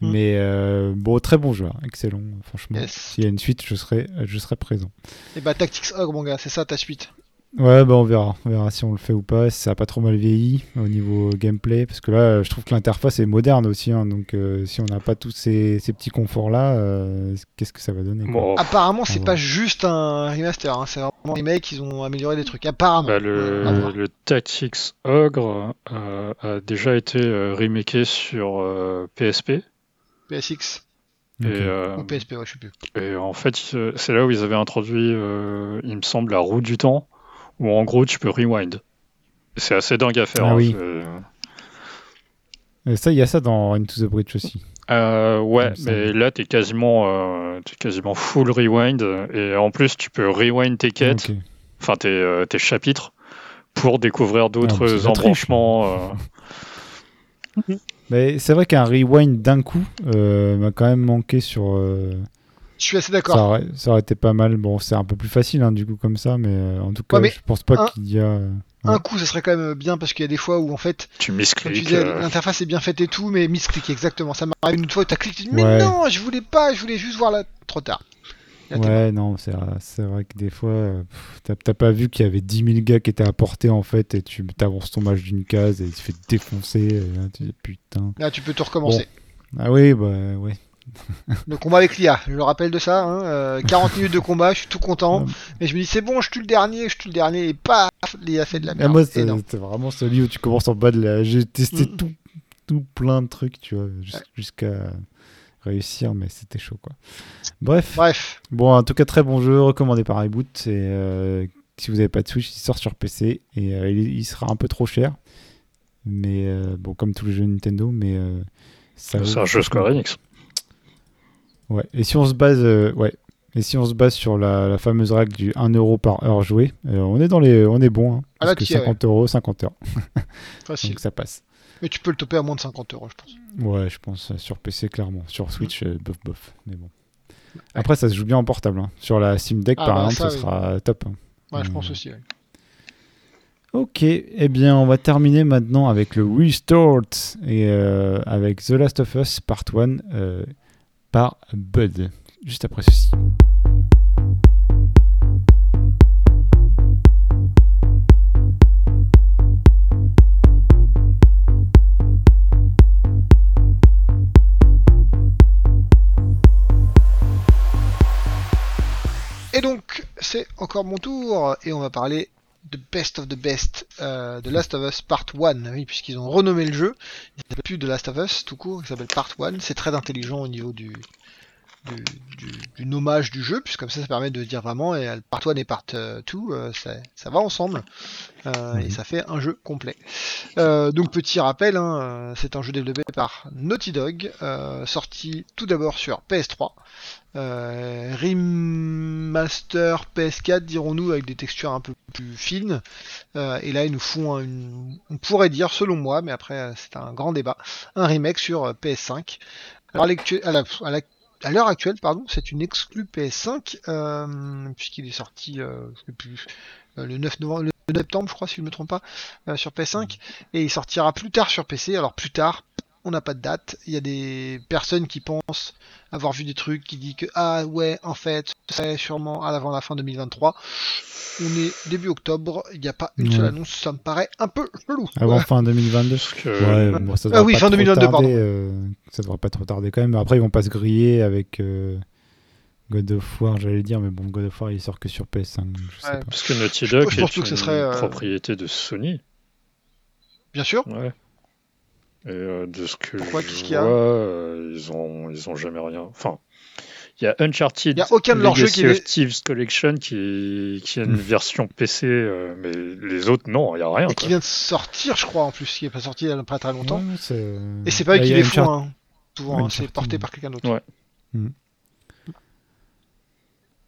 Mm. Mais euh, bon, très bon joueur, excellent, franchement. Yes. S'il y a une suite, je serai, je serai présent. Et bah Tactics Ogre mon gars, c'est ça ta suite. Ouais, bah on verra. On verra si on le fait ou pas, si ça a pas trop mal vieilli au niveau gameplay. Parce que là, je trouve que l'interface est moderne aussi. hein, donc, euh, si on n'a pas tous ces, ces petits conforts-là, euh, qu'est-ce que ça va donner. Bon, Apparemment c'est Ah pas juste un remaster, hein, c'est vraiment les mecs ils ont amélioré des trucs. Apparemment. bah, le, voir. le Tactics Ogre euh, a déjà été euh, remaké sur euh, PSP. PSX. Et, euh, ou PSP, ouais, je sais plus. et en fait, euh, c'est là où ils avaient introduit, euh, il me semble, la roue du temps, où en gros tu peux rewind. C'est assez dingue à faire. Ah hein, oui. ça, il y a ça dans Into the Bridge aussi. Euh, ouais, mais là t'es quasiment, euh, t'es quasiment full rewind et en plus tu peux rewind tes quêtes, enfin tes, euh, tes chapitres pour découvrir Ah, d'autres triche. embranchements. euh. Mais c'est vrai qu'un rewind d'un coup euh, m'a quand même manqué sur. Euh, Je suis assez d'accord. ça aurait été pas mal. Bon, c'est un peu plus facile hein, du coup comme ça, mais euh, en tout cas, Ouais, mais je pense pas un- qu'il y a. euh, Un coup, ça serait quand même bien parce qu'il y a des fois où en fait, Tu miscliques. disais, euh, l'interface est bien faite et tout, mais misclick exactement. Ça m'arrive une fois où t'as cliqué, tu dis, mais Ouais. non, je voulais pas, je voulais juste voir là. Trop tard. Là, Ouais, non, c'est c'est vrai que des fois, euh, pff, t'as- t'as pas vu qu'il y avait 10 000 gars qui étaient apportés en fait, et tu avances ton match d'une case et il se fait défoncer. Et là, tu dis putain. Là, tu peux tout recommencer. Ah oui, bah ouais. Le combat avec l'IA, je le rappelle de ça. Hein, euh, 40 minutes de combat, je suis tout content. Mais je me dis, c'est bon, je tue le dernier, je tue le dernier, et paf, l'IA fait de la merde. moi, Et c'est non. c'est vraiment celui où tu commences en bas de la. J'ai testé Mm. tout, tout plein de trucs, tu vois, jusqu'à réussir, mais c'était chaud quoi. Bref, Bref, bon, en tout cas, très bon jeu, recommandé par iBoot. Et euh, si vous n'avez pas de Switch, il sort sur PC et euh, il, sera un peu trop cher. Mais euh, bon, comme tous les jeux Nintendo, mais euh, C'est un jeu Square Enix. Ouais. Et si on se base, euh, ouais. Et si on se base sur la, la fameuse règle du 1 euro par heure jouée, euh, on est dans les, on est bon. Hein, Ah, parce là, que t'y es, 50 euros, 50 heures, facile. donc ça passe. Mais tu peux le toper à moins de 50 euros, je pense. Ouais, je pense euh, sur PC clairement. Sur Switch, euh, bof bof. Mais bon. Après, ça se joue bien en portable. hein. Sur la Steam Deck, Ah, par bah, exemple, ça, ça oui. sera top. hein. Ouais, je Mm. pense aussi. ouais. Ok, eh bien, on va terminer maintenant avec le Restored et euh, avec The Last of Us Part 1 euh, par Bud. Juste après ceci. Et donc, c'est encore mon tour, et on va parler de Best of the Best euh, de Last of Us Part 1, oui, puisqu'ils ont renommé le jeu. Il s'appelle plus de Last of Us, tout court, il s'appelle Part 1. C'est très intelligent au niveau du, du, du, du nommage du jeu, puisque comme ça, ça permet de dire vraiment, et euh, part one et part 2, euh, ça, ça va ensemble, euh, et Mhm. ça fait un jeu complet. Euh, donc petit rappel, hein, euh, c'est un jeu développé par Naughty Dog, euh, sorti tout d'abord sur PS3, euh, remaster PS4 dirons-nous avec des textures un peu plus fines, Euh, et là ils nous font un- une, on pourrait dire selon moi, mais après euh, c'est un grand débat, un remake sur euh, PS5. Alors, à à l'heure actuelle, pardon, c'est une exclue PS5 euh, puisqu'il est sorti, euh, euh, le 9 novembre, le 9 septembre, je crois, si je ne me trompe pas, sur PS5, et il sortira plus tard sur PC. Alors plus tard, on n'a pas de date. Il y a des personnes qui pensent avoir vu des trucs qui disent que ah ouais, en fait, c'est sûrement avant la fin 2023. On est début octobre, il n'y a pas une seule Ouais. annonce, ça me paraît un peu chelou. Avant fin 2022. Parce que Ouais, bon, ça Ah oui, fin trop 2022, tarder, pardon. euh, ça devrait pas trop tarder quand même. Après, ils vont pas se griller avec euh, God of War, j'allais dire, mais bon, God of War, il sort que sur PS5. Je sais Ouais. pas. Parce que Naughty Dog je est que une serait, euh, propriété de Sony. Bien sûr. Ouais. Et euh, de ce que Pourquoi, je vois, euh, ils ont ils ont jamais rien. Enfin, il y a Uncharted. Il y a aucun de leurs jeux qui of Thieves Collection qui qui a une Hmm. version PC, euh, mais les autres non, il y a rien. Et qui quoi. vient de sortir, je crois, en plus, qui est pas sorti il y a pas très longtemps. Ouais, c'est- Et c'est pas eux Bah, qui les Uncharted- font, hein. souvent, hein, c'est porté par quelqu'un d'autre. Ouais. Mm.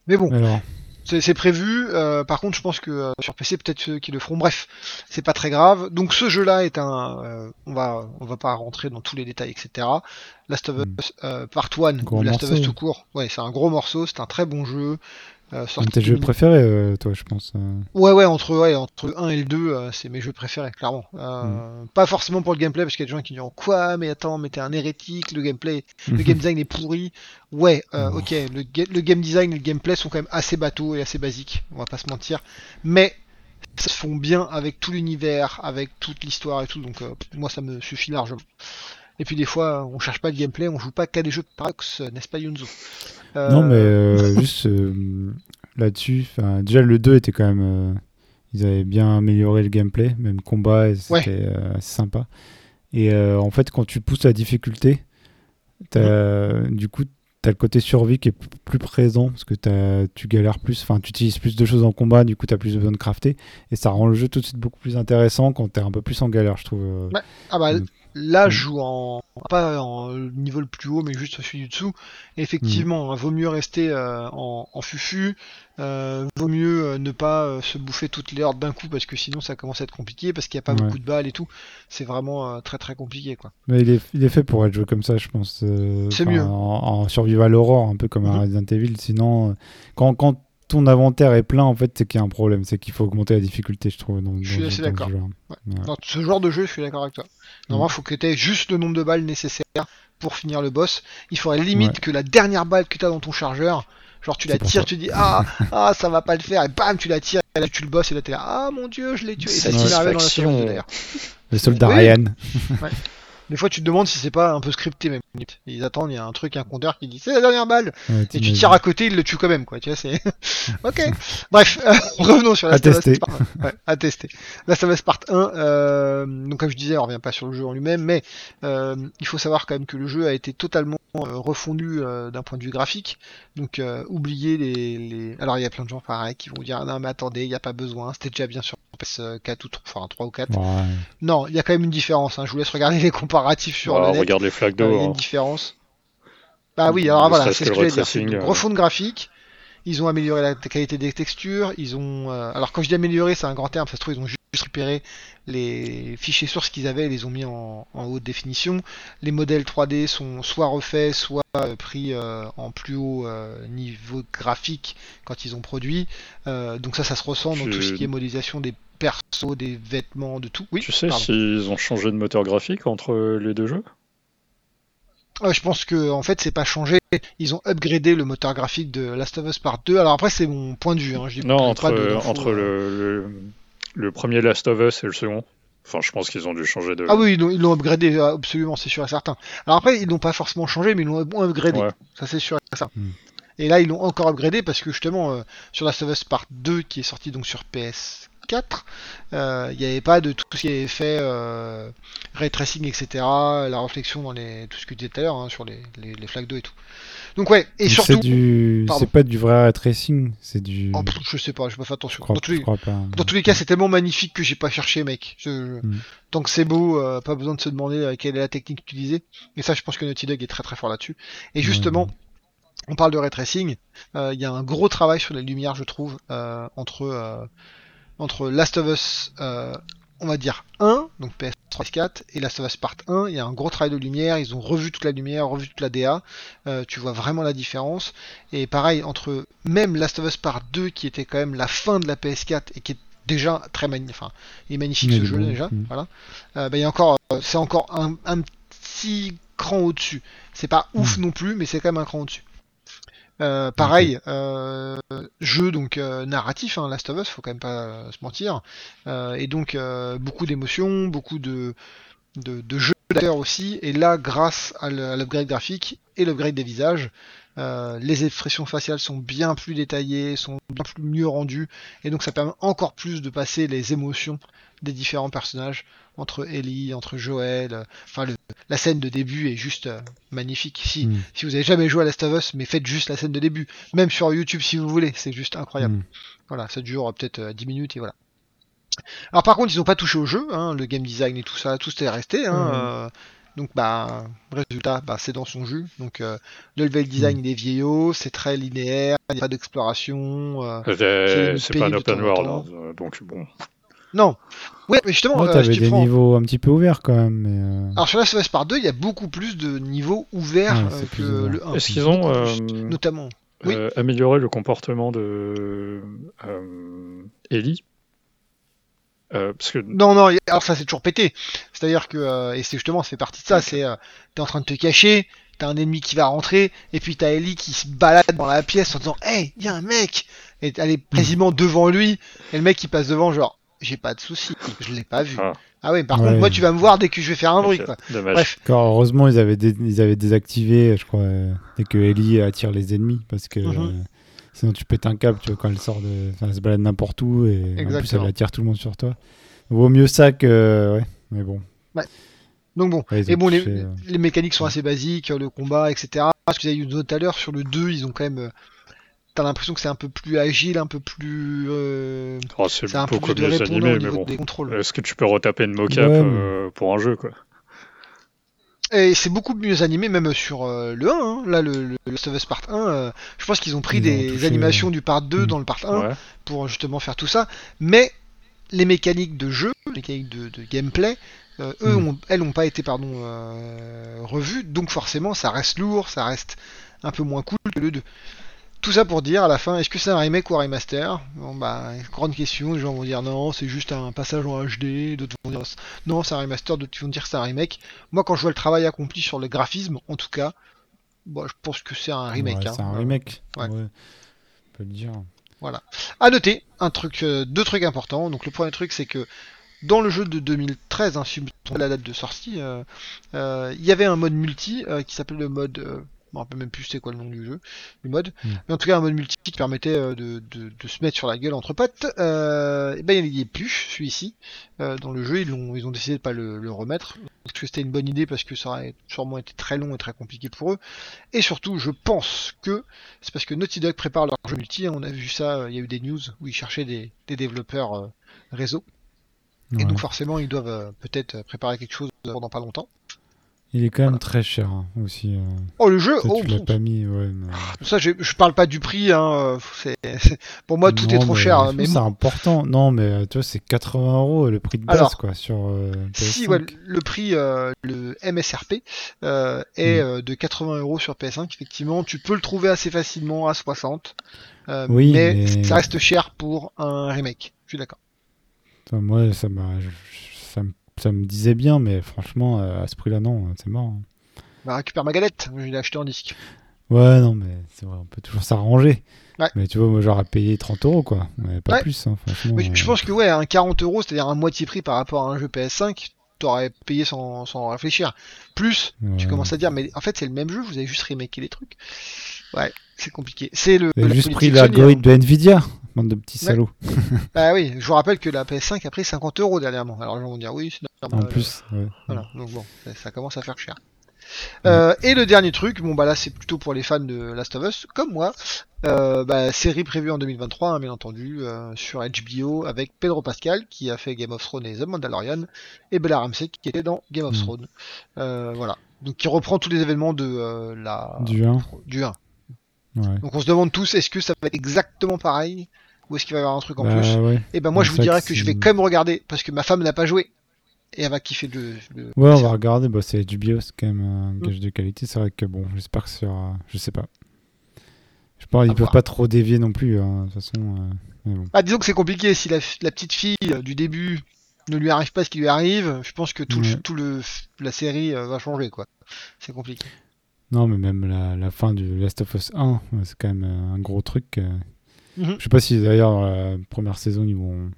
Mais bon, Alors, c'est prévu. euh, par contre, je pense que euh, sur PC, peut-être ceux qui le feront. Bref, c'est pas très grave. Donc, ce jeu-là est un. euh, on va, on va pas rentrer dans tous les détails, etc. Last of Mm. Us euh, Part 1 Gros ou Last of Us tout court. Ouais, c'est un gros morceau. C'est un très bon jeu. Euh, tes jeux 2000. préférés, euh, toi, je pense. euh. Ouais, ouais, entre, ouais, entre le 1 et le 2, euh, c'est mes jeux préférés, clairement. Euh, Pas forcément pour le gameplay, parce qu'il y a des gens qui diront Quoi Mais attends, mais t'es un hérétique, le gameplay, le game design est pourri. Ouais, Oh. ok, le, le game design et le gameplay sont quand même assez bateaux et assez basiques, on va pas se mentir. Mais ça se font bien avec tout l'univers, avec toute l'histoire et tout, donc moi ça me suffit largement. Et puis des fois, on cherche pas le gameplay, on joue pas qu'à des jeux paradox, n'est-ce pas Yunzo? Euh, Non, mais euh, juste euh, là-dessus, déjà le 2 était quand même. ils avaient bien amélioré le gameplay, même combat, c'était Ouais. sympa. Et en fait, quand tu pousses la difficulté, t'as- du coup, tu as le côté survie qui est plus présent, parce que t'as- tu galères plus, enfin, tu utilises plus de choses en combat, du coup, tu as plus besoin de crafter, et ça rend le jeu tout de suite beaucoup plus intéressant quand tu es un peu plus en galère, je trouve. Ah bah Mm. Là Mm. je joue en pas en niveau le plus haut mais juste celui du dessous. Et effectivement, hein, vaut mieux rester euh, en, en fufu, euh, vaut mieux euh, ne pas se bouffer toutes les hordes d'un coup parce que sinon ça commence à être compliqué parce qu'il n'y a pas Ouais. beaucoup de balles et tout. C'est vraiment euh, très très compliqué quoi. Mais il est, il est fait pour être joué comme ça, je pense. C'est mieux. En, en survival horror, un peu comme un Mhm. Resident Evil. Sinon, quand, quand ton inventaire est plein, en fait, c'est qu'il y a un problème. C'est qu'il faut augmenter la difficulté, je trouve. Dans, Je suis dans- assez d'accord. jeu-là. Ouais. Ouais. Dans ce genre de jeu, je suis d'accord avec toi. Normalement, il faut que tu aies juste le nombre de balles nécessaires pour finir le boss. Il faudrait limite Ouais. que la dernière balle que tu as dans ton chargeur, genre tu la tires, ça. tu dis ah, ah ça va pas le faire, et bam, tu la tires, et là tu le bosses, et là t'es là, ah mon dieu, je l'ai tué. Et ça dans la sauce d'ailleurs. Le soldat Oui. Ryan. Des fois, tu te demandes si c'est pas un peu scripté même. Ils attendent, il y a un truc, un compteur qui dit c'est la dernière balle, Ouais, et tu tires à côté, il le tue quand même, quoi. Tu vois, c'est. ok. Bref, euh, revenons sur la À tester. Ouais, à tester. La of Us Part 1, euh, donc comme je disais, on revient pas sur le jeu en lui-même, mais euh, il faut savoir quand même que le jeu a été totalement euh, refondu euh, d'un point de vue graphique. Donc euh, oubliez les, les. Alors il y a plein de gens pareil qui vont dire non mais attendez, il n'y a pas besoin, c'était déjà bien sur PS4 ou 3, enfin 3 ou 4. Ouais. Non, il y a quand même une différence. Hein. Je vous laisse regarder les comparatifs sur Ah, le net. regarde les flaques Euh, d'eau. Différence. Bah oui, alors voilà, c'est ce que je voulais dire. Une euh. refonte graphique. Ils ont amélioré la qualité des textures. Ils ont. euh, Alors quand je dis améliorer, c'est un grand terme. Ça se trouve, ils ont juste récupéré les fichiers sources qu'ils avaient et les ont mis en, en haute définition. Les modèles 3D sont soit refaits, soit euh, pris euh, en plus haut euh, niveau graphique quand ils ont produit. Euh, donc ça, ça se ressent dans tout ce qui est modélisation des persos, des vêtements, de tout. Oui. Tu sais s'ils ont changé de moteur graphique entre les deux jeux? Euh, je pense que en fait c'est pas changé. Ils ont upgradé le moteur graphique de Last of Us Part 2. Alors après c'est mon point de vue. Hein. Je dis Non, pas entre, de- d'infos, entre euh. le, le, le premier Last of Us et le second. Enfin, je pense qu'ils ont dû changer de. Ah oui, ils l'ont- ils l'ont upgradé euh, absolument, c'est sûr et certain. Alors après ils l'ont pas forcément changé, mais ils l'ont upgradé. Ouais. Ça c'est sûr et certain. Hmm. Et là ils l'ont encore upgradé parce que justement euh, sur Last of Us Part 2 qui est sorti donc sur PS4 4. Euh, Il n'y avait pas de tout ce qui avait fait euh, ray tracing, etc. La réflexion dans les tout ce que tu disais tout à l'heure hein, sur les, les, les flaques d'eau et tout. Donc ouais, et Mais surtout, C'est du... Pardon. c'est pas du vrai ray tracing, c'est du. oh, je sais pas, je pas fait attention. crois, Dans tous les, crois pas. dans tous les cas, c'est tellement magnifique que j'ai pas cherché, mec. Je- Mm. Tant que c'est beau, euh, pas besoin de se demander quelle est la technique utilisée. Et ça, je pense que Naughty Dog est très très fort là-dessus. Et justement, on parle de ray tracing. euh, Il y a un gros travail sur les lumières, je trouve, euh, entre euh, entre Last of Us, euh, on va dire 1, donc PS3 PS4, et Last of Us Part 1. Il y a un gros travail de lumière. Ils ont revu toute la lumière, revu toute la DA. Euh, tu vois vraiment la différence. Et pareil, entre même Last of Us Part 2, qui était quand même la fin de la PS4 et qui est déjà très magnifique, enfin, il est magnifique ce jeu beau, déjà, voilà. Euh, bah, il y a encore, c'est encore un, un petit cran au-dessus. C'est pas ouf non plus, mais c'est quand même un cran au-dessus. Euh, pareil, euh, jeu donc euh, narratif, hein, Last of Us, faut quand même pas se mentir, et donc beaucoup d'émotions, beaucoup de, de, de jeux d'acteurs aussi, et là grâce à l'upgrade graphique et l'upgrade des visages, euh, les expressions faciales sont bien plus détaillées, sont bien plus mieux rendues, et donc ça permet encore plus de passer les émotions des différents personnages entre Ellie, entre Joël, euh, enfin la scène de début est juste euh, magnifique. Si, Mm. si vous avez jamais joué à Last of Us, mais faites juste la scène de début, même sur YouTube si vous voulez, c'est juste incroyable. Mm. Voilà, ça dure peut-être euh, 10 minutes et voilà. Alors par contre, ils n'ont pas touché au jeu, hein, le game design et tout ça, tout est resté. Hein, Mhm. Donc bah résultat, bah, c'est dans son jus. Donc euh, le level design il est vieillot, c'est très linéaire, il n'y a pas d'exploration. euh, C'est pas un open world, hein, donc bon. Non, ouais, mais justement, Ouais, euh, tu des prends- niveaux un petit peu ouverts quand même. Mais, euh, Alors sur Last of Us Part 2, il y a beaucoup plus de niveaux ouverts Ouais, euh, c'est que ouvert. le 1. Est-ce qu'ils ont euh, notamment Oui. amélioré le comportement de euh, Ellie? Euh, Parce que Non, non, alors ça c'est toujours pété. C'est-à-dire que, euh, et c'est justement, ça fait partie de ça, c'est, euh, t'es en train de te cacher, t'as un ennemi qui va rentrer, et puis t'as Ellie qui se balade dans la pièce en disant, hey, y a un mec! Et elle est quasiment devant lui, et le mec qui passe devant, genre, j'ai pas de souci, je l'ai pas vu. Ah. Ah ouais, par Ouais. contre, moi tu vas me voir dès que je vais faire un bruit, quoi. dommage. Bref. heureusement, ils avaient, dé- ils avaient désactivé, je crois, euh, dès que Ellie attire les ennemis. Parce que Mhm. euh, sinon, tu pètes un câble, tu vois, quand elle sort de. Enfin, elle se balade n'importe où et en plus, Exactement. elle attire tout le monde sur toi. Vaut mieux ça que. Ouais, mais bon. Donc bon. Ouais, Et bon, les, euh, les mécaniques sont assez basiques, le combat, etc. Ce que vous avez eu tout à l'heure, sur le 2, ils ont quand même, euh, t'as l'impression que c'est un peu plus agile, un peu plus, euh, Oh, c'est c'est un peu beaucoup plus de mieux animé, mais bon. des contrôles. Est-ce que tu peux retaper une mocap Ouais, mais- euh, pour un jeu, quoi? Et c'est beaucoup mieux animé, même sur euh, le 1. hein. Là, le, le Last of Us Part 1, euh, je pense qu'ils ont pris Ils ont des touché, animations du Part 2 Mm. dans le Part 1 Ouais. pour justement faire tout ça. Mais les mécaniques de jeu, les mécaniques de, de gameplay, euh, eux, Mm. ont, elles n'ont pas été pardon, euh, revues. Donc forcément, ça reste lourd, ça reste un peu moins cool que le 2. Tout ça pour dire à la fin, est-ce que c'est un remake ou un remaster? Bon bah, grande question, les gens vont dire non, c'est juste un passage en HD, d'autres vont dire non, c'est un remaster, d'autres vont dire que c'est un remake. Moi, quand je vois le travail accompli sur le graphisme, en tout cas, bon, je pense que c'est un remake. ouais, hein. c'est un remake. Ouais. Ouais. On peut le dire. À noter, un truc, euh, deux trucs importants. Donc le premier truc, c'est que dans le jeu de 2013, hein, si je me trompe pas la date de sortie, euh, euh, il y avait un mode multi qui s'appelle le mode. Je me rappelle même plus c'est quoi le nom du jeu, du mode. Mm. Mais en tout cas, un mode multi qui permettait euh, de, de, de se mettre sur la gueule entre potes. Euh, et ben il n'y est plus, celui-ci. Euh, dans le jeu, ils ont, ils ont décidé de pas le, le remettre. Parce que c'était une bonne idée parce que ça aurait sûrement été très long et très compliqué pour eux. Et surtout, je pense que c'est parce que Naughty Dog prépare leur jeu multi. hein, On a vu ça, euh, il y a eu des news où ils cherchaient des, des développeurs réseau. Et donc forcément, ils doivent peut-être préparer quelque chose dans pas longtemps. Il est quand même Voilà. très cher hein, aussi. euh. Oh, le jeu oh, tu l'as pas mis, ouais. mais- Ça, je, je parle pas du prix. Hein, euh, pour moi, tout est trop cher. hein, Mais C'est important. Non, mais euh, tu vois, c'est 80 euros le prix de base, Alors, quoi, sur euh, si PS5. ouais, le prix, euh, le MSRP, euh, est euh, de 80 euros sur PS5, effectivement, tu peux le trouver assez facilement à 60. euh, Oui, mais, mais- ça reste cher pour un remake. Je suis d'accord. Moi, ça, m'a, je- ça, me, ça me disait bien, mais franchement, euh, à ce prix-là, non, c'est mort. hein. Bah, récupère ma galette. Je l'ai acheté en disque. Ouais, non, mais c'est vrai, on peut toujours s'arranger. Ouais. Mais tu vois, moi, j'aurais payé 30 euros, quoi. Mais pas Ouais. plus, hein, franchement. Mais je- euh, pense que ouais, un 40 euros, c'est-à-dire un moitié prix par rapport à un jeu PS5, t'aurais payé sans, sans réfléchir. Plus, tu commences à dire, mais en fait c'est le même jeu, vous avez juste remaké les trucs. Ouais, c'est compliqué. C'est le. Vous avez juste pris l'algorithme de Nvidia. Bande de petits salauds. Bah oui, je vous rappelle que la PS5 a pris 50 euros dernièrement. Alors les gens vont dire oui, c'est En normal. plus, ouais. Voilà, donc bon, ça, commence à faire cher. Euh, et le dernier truc, bon bah là c'est plutôt pour les fans de Last of Us, comme moi, euh, bah, série prévue en 2023, hein, bien entendu, euh, sur HBO avec Pedro Pascal qui a fait Game of Thrones et The Mandalorian, et Bella Ramsey qui était dans Game of Mm. Thrones. Euh, voilà, donc qui reprend tous les événements de euh, la Du 1. du 1. Ouais. Donc on se demande tous, est-ce que ça va être exactement pareil ou est-ce qu'il va y avoir un truc en Bah, plus? ouais. Et ben moi je vous dirais que je vais quand même regarder parce que ma femme n'a pas joué et elle va kiffer le. le- Ouais, on va regarder. Bah, c'est HBO, c'est quand même un gage de qualité. C'est vrai que bon, j'espère que ça sera. Je sais pas. Je pense ils À peuvent pas trop dévier non plus. hein, De toute façon. euh, mais bon. Ah, disons que c'est compliqué si la, la petite fille euh, du début ne lui arrive pas ce qui lui arrive. Je pense que tout, Ouais. le, tout le la série euh, va changer quoi. C'est compliqué. Non, mais même la, la fin du Last of Us 1, ouais, c'est quand même euh, un gros truc. euh. Mhm. Je sais pas si d'ailleurs dans la première saison ils vont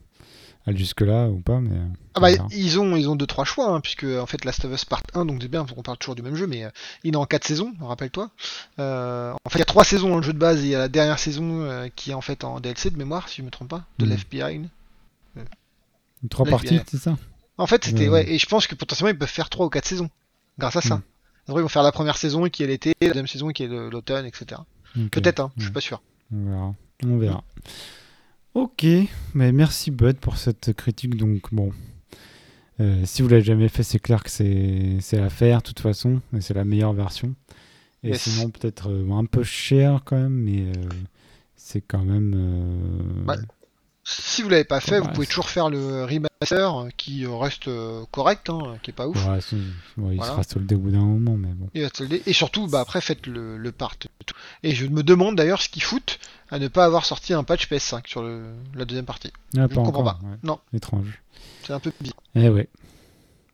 jusque-là ou pas, mais. Ah bah ils ont ils ont deux trois choix hein, puisque en fait Last of Us Part 1 donc c'est bien on parle toujours du même jeu mais euh, il est en quatre saisons rappelle-toi. Euh, en fait il y a trois saisons dans le jeu de base et il y a la dernière saison euh, qui est en fait en DLC de mémoire si je me trompe pas de Mhm. Left Behind. Trois parties, c'est ça? En fait, c'était Ouais. et je pense que potentiellement ils peuvent faire trois ou quatre saisons grâce à ça. Mm. Après, ils vont faire la première saison qui est l'été, la deuxième saison qui est l'automne, etc. Peut-être, hein, je suis pas sûr. On verra. On verra. Ok, mais merci Bud pour cette critique. Donc bon, euh, si vous l'avez jamais fait, c'est clair que c'est c'est à faire de toute façon, et c'est la meilleure version. Et Yes. sinon peut-être euh, un peu cher quand même, mais euh, c'est quand même. Ouais. Si vous l'avez pas fait, Ouais, vous pouvez toujours faire le remaster euh, qui euh, reste euh, correct, hein, qui est pas ouf. ouais, c'est- ouais, il Voilà. sera soldé au bout d'un moment, mais bon. Et, surtout, bah, après, faites le, le part. et je me demande d'ailleurs ce qu'ils foutent à ne pas avoir sorti un patch PS5 sur le, la deuxième partie. Ah, Je ne comprends pas. ouais. Non. Étrange. C'est un peu bizarre. Eh ouais.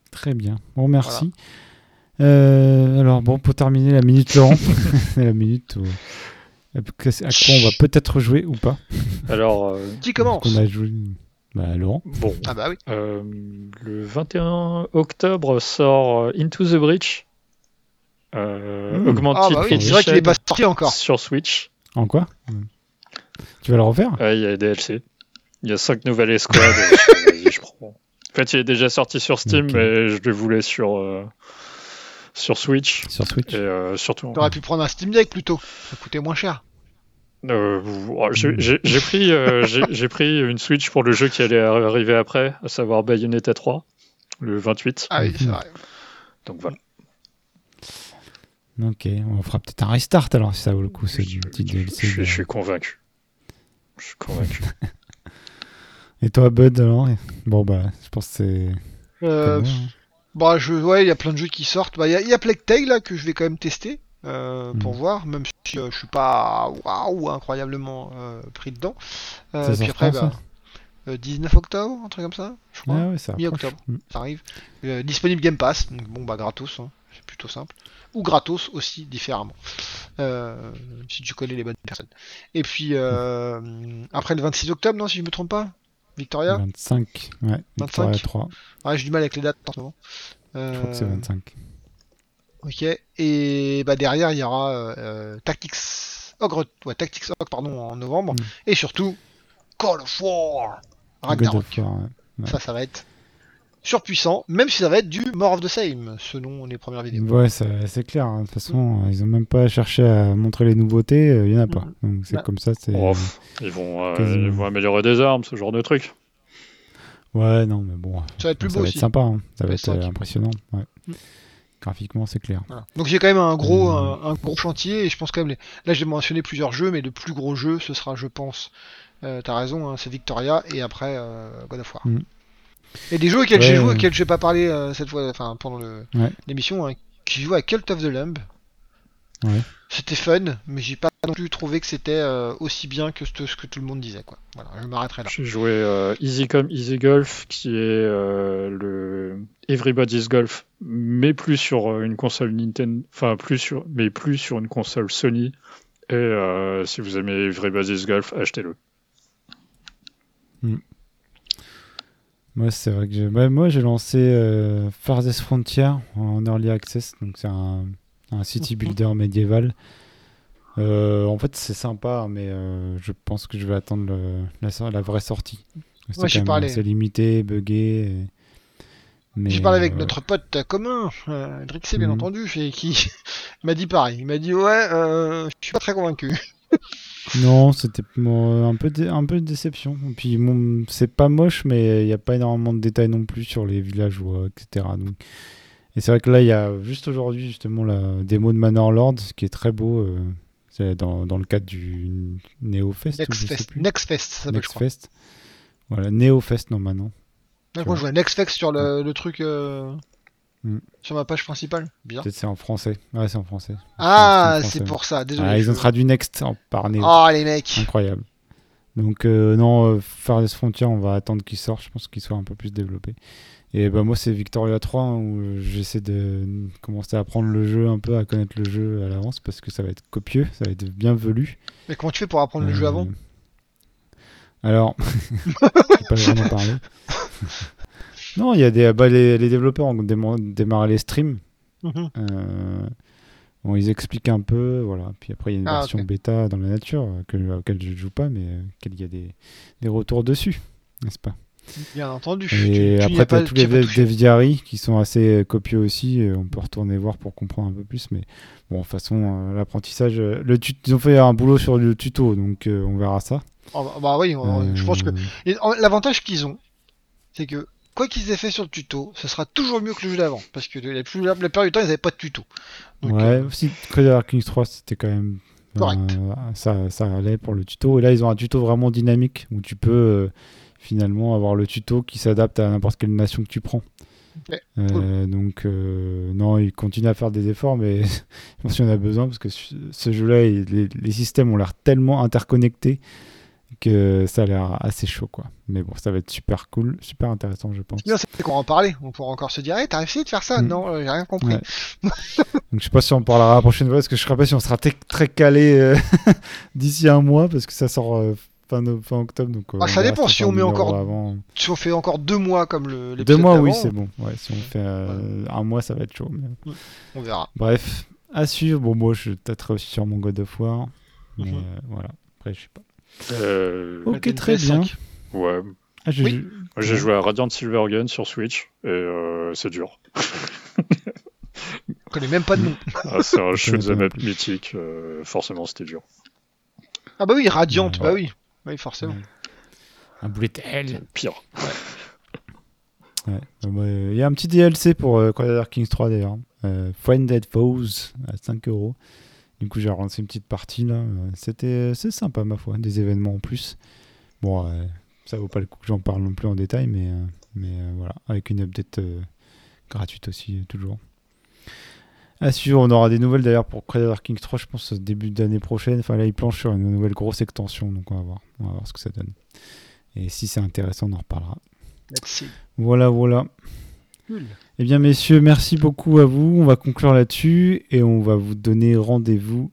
Très bien. Bon, merci. Euh, alors, bon, pour terminer la minute Laurent, la minute où... à quoi on va peut-être jouer ou pas. Alors, euh, Qui commence Qu'on a joué. Bah, Laurent. bon, Ah bah oui. euh, le 21 octobre sort euh, Into the Breach, euh, Mmh. Augmented Ah bah oui, c'est vrai qu'il est pas sorti encore. sur Switch. En quoi? Tu vas le refaire? Ouais, il y a les DLC. Il y a 5 nouvelles escouades. euh, Vas-y, je prends. En fait, il est déjà sorti sur Steam, mais je le voulais sur, euh, sur Switch. sur Switch Et euh, surtout. T'aurais pu prendre un Steam Deck plutôt. Ça coûtait moins cher. Euh, j'ai- pris, euh, j'ai pris une Switch pour le jeu qui allait arriver après, à savoir Bayonetta 3, le 28. Ah oui, c'est Mhm. vrai. Donc voilà. Ok, on fera peut-être un restart alors si ça vaut le coup, c'est Je, DLC. suis convaincu. Je suis convaincu. Et toi, Bud alors? Bon, bah, je pense que c'est. Euh, hein. Bah, je, ouais, il y a plein de jeux qui sortent. Bah, il y a, il y a Plague Tale là que je vais quand même tester euh, pour Mm. voir, même si euh, je suis pas waouh incroyablement euh, pris dedans. Euh, Ça puis après, quand, bah, ça 19 octobre, un truc comme ça, je crois. Ah ouais, ça Mi-octobre. Mm. Ça arrive. Disponible Game Pass, donc bon bah gratos, hein, c'est plutôt simple. Ou gratos aussi, différemment. Si tu connais les bonnes personnes. Et puis euh, après le 26 octobre, non, si je me trompe pas, Victoria. 25, ouais. Victoria 25. 3, Ouais, j'ai du mal avec les dates en ce moment. je crois que c'est Euh, 25. Ok, et bah derrière il y aura euh, euh, Tactics Ogre, ouais, Tactics Ogre pardon en novembre, Mm. et surtout Call of War Ragnarok. of War, ouais. Ça, ça va être surpuissant, même si ça va être du More of the Same selon les premières vidéos. Ouais, ça- c'est clair. hein. De toute façon, ils ont même pas cherché à montrer les nouveautés. euh, Il y en a pas. Donc c'est Bah. comme ça. C'est. Oh, pff, ils, vont, euh, Quasiment. ils vont améliorer des armes, ce genre de truc. Ouais, non, mais bon. Ça va être plus ça beau va aussi. être sympa. hein. Ça va être PS5. euh, impressionnant. Ouais. Mm. Graphiquement, c'est clair. Voilà. Donc j'ai quand même un gros, Mm. un, un gros chantier, et je pense quand même, les... là j'ai mentionné plusieurs jeux, mais le plus gros jeu ce sera, je pense, euh, t'as raison, hein, c'est Victoria, et après euh, God of War. Mm. Et des jeux auxquels Ouais, j'ai joué, auxquels je vais pas parler euh, cette fois, enfin pendant Ouais. l'émission, hein, qui joue à Cult of the Lamb. Ouais. C'était fun, mais j'ai pas non plus trouvé que c'était euh, aussi bien que ce, ce que tout le monde disait. Quoi. Voilà, je m'arrêterai là. J'ai joué euh, Easy Come Easy Golf, qui est euh, le Everybody's Golf, mais plus sur euh, une console Nintendo, enfin plus sur, mais plus sur une console Sony. Et euh, si vous aimez Everybody's Golf, achetez-le. Moi, c'est vrai que j'ai. bah, moi, j'ai lancé euh, Farthest Frontier en early access. Donc, c'est un, un city builder médiéval. Euh, en fait, c'est sympa, mais euh, je pense que je vais attendre le- la, la vraie sortie. C'est Ouais, limité, buggé. et- mais, J'ai parlé avec euh, notre pote commun, euh, Drixé bien Mhm. entendu, et qui m'a dit pareil. Il m'a dit ouais, je suis pas très convaincu. Non, c'était euh, un peu, un peu de déception. Et puis, bon, c'est pas moche, mais il n'y a pas énormément de détails non plus sur les villageois, etc. Donc... Et c'est vrai que là, il y a juste aujourd'hui, justement, la démo de Manor Lord, qui est très beau. euh, c'est dans, dans le cadre du NeoFest. ou Next Fest. Next Fest, ça s'appelle, je crois. Nextfest. Voilà, NeoFest, non, maintenant. Moi je vois Next Fest sur le, le truc euh, Mm. sur ma page principale. Bizarre. Peut-être c'est en français. Ouais, c'est en français. Ah, C'est pour ça. Désolé. Ah, ils ont traduit Next en, par Neo. Oh les mecs. Incroyable. Donc euh, non, euh, Farthest Frontier, on va attendre qu'il sorte. Je pense qu'il soit un peu plus développé. Et bah, moi, c'est Victoria 3 hein, où j'essaie de commencer à apprendre le jeu un peu, à connaître le jeu à l'avance parce que ça va être copieux, ça va être bien velu. Mais comment tu fais pour apprendre le jeu Euh, avant? Alors, je vais pas vraiment parler. non, il y a des bah, les, les développeurs ont démarré les streams. Mhm. Euh, bon, ils expliquent un peu, voilà. Puis après, il y a une Ah, version bêta dans la nature euh, que, auquel je ne joue pas, mais euh, il y a des, des retours dessus, n'est-ce pas? Bien entendu. Et Tu- après, tu pas- as tous les as pas dev touché. dev diary qui sont assez euh, copieux aussi. euh, on peut retourner voir pour comprendre un peu plus, mais bon, de toute façon, euh, l'apprentissage, euh, le ils ont fait un boulot sur le tuto, donc euh, on verra ça. Oh, bah, bah oui, on- je pense que Euh, L'avantage qu'ils ont, c'est que quoi qu'ils aient fait sur le tuto, ce sera toujours mieux que le jeu d'avant. Parce que la, plupart du temps, ils n'avaient pas de tuto. Donc, ouais, euh, aussi Crusader Kings 3, c'était quand même. Correct. euh, ça, ça allait pour le tuto. Et là, ils ont un tuto vraiment dynamique où tu peux euh, finalement avoir le tuto qui s'adapte à n'importe quelle nation que tu prends. Ouais, Euh, Donc, non, ils continuent à faire des efforts, mais je pense qu'il y en a besoin parce que ce jeu-là, les systèmes ont l'air tellement interconnectés que ça a l'air assez chaud, quoi. Mais bon, ça va être super cool, super intéressant, je pense. c'est qu'on va en parler. On pourra encore se dire, hey, t'as essayé de faire ça Mm. Non, euh, j'ai rien compris. Ouais. Donc je sais pas si on parlera la prochaine fois, parce que je sais pas si on sera très, calé euh, d'ici un mois, parce que ça sort euh, fin, octobre. Donc, Ah, ça dépend, si on met encore Avant. Si on fait encore deux mois comme le Deux mois, oui, c'est bon. Ouais, si on fait un mois, ça va être chaud. mais- On verra. Bref, à suivre. Bon, moi, je tâterai aussi sur mon God of War. Mais voilà, après, je sais pas. Euh, Ok, très PS5. bien. ouais. Ah, j'ai- Oui. Joué à Radiant Silvergun sur Switch et euh, c'est dur. On connaît même pas de nom. Ah, c'est un Je connais shoot 'em pas up mythique. euh, forcément, c'était dur. Ah bah oui, Radiant, Ouais. bah oui. Oui, forcément. Un bullet hell. Pire. Ouais. Euh, Il y a un petit DLC pour euh, Crusader Kings 3 d'ailleurs. Euh, Friended Foes à 5 euros. Du coup, j'ai relancé une petite partie là. C'était c'est sympa, ma foi. Des événements en plus. Bon, euh, ça vaut pas le coup que j'en parle non plus en détail, mais, euh, mais euh, voilà. Avec une update euh, gratuite aussi, toujours. À suivre, on aura des nouvelles d'ailleurs pour Crusader Kings 3, je pense, début d'année prochaine. Enfin, là, ils planchent sur une nouvelle grosse extension, donc on va voir. On va voir ce que ça donne. Et si c'est intéressant, on en reparlera. Merci. Voilà, voilà. Cool. Eh bien, messieurs, merci beaucoup à vous. On va conclure là-dessus et on va vous donner rendez-vous.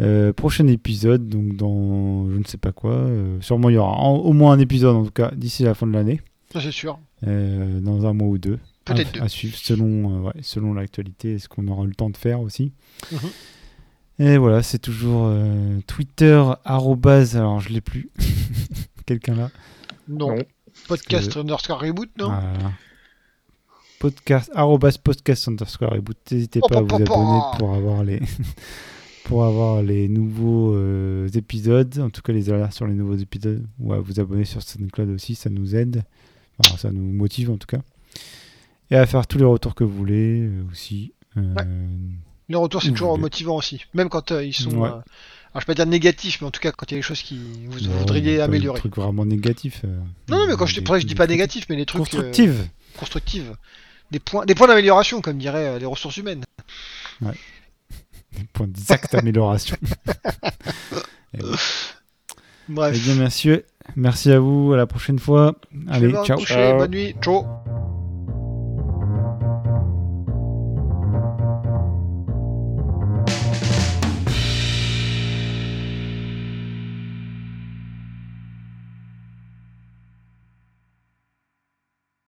euh, prochain épisode, donc dans je ne sais pas quoi. euh, sûrement, il y aura en- au moins un épisode en tout cas d'ici la fin de l'année, Ça c'est sûr. euh, dans un mois ou deux. Peut-être à, deux. à suivre selon, euh, ouais, selon l'actualité et ce qu'on aura eu le temps de faire aussi. Mhm. Et voilà, c'est toujours euh, Twitter, arrobase, alors je l'ai plus. Quelqu'un là? Non. Non. Podcast underscore reboot, non? Voilà. Podcast, arrobas podcast underscore reboot. N'hésitez pas à vous abonner pour avoir les, pour avoir les nouveaux euh, épisodes, en tout cas les alertes sur les nouveaux épisodes, ou à vous abonner sur SoundCloud aussi, ça nous aide. Enfin, ça nous motive en tout cas. Et à faire tous les retours que vous voulez euh, aussi. Euh, Le retour c'est toujours voulez. motivant aussi. Même quand euh, ils sont. Ouais. euh, alors je vais pas dire négatifs, mais en tout cas quand il y a des choses qui vous non, voudriez améliorer. Des trucs vraiment négatifs. euh, Non, non, mais quand je, dis- je dis pas trucs négatifs, mais les trucs euh, Constructives. Des points, des points d'amélioration, comme diraient euh, les ressources humaines. Des points d'exacte amélioration. Et voilà. Bref. Eh bien, messieurs, merci à vous. À la prochaine fois. Allez, me ciao. coucher, Ciao. bonne nuit, ciao.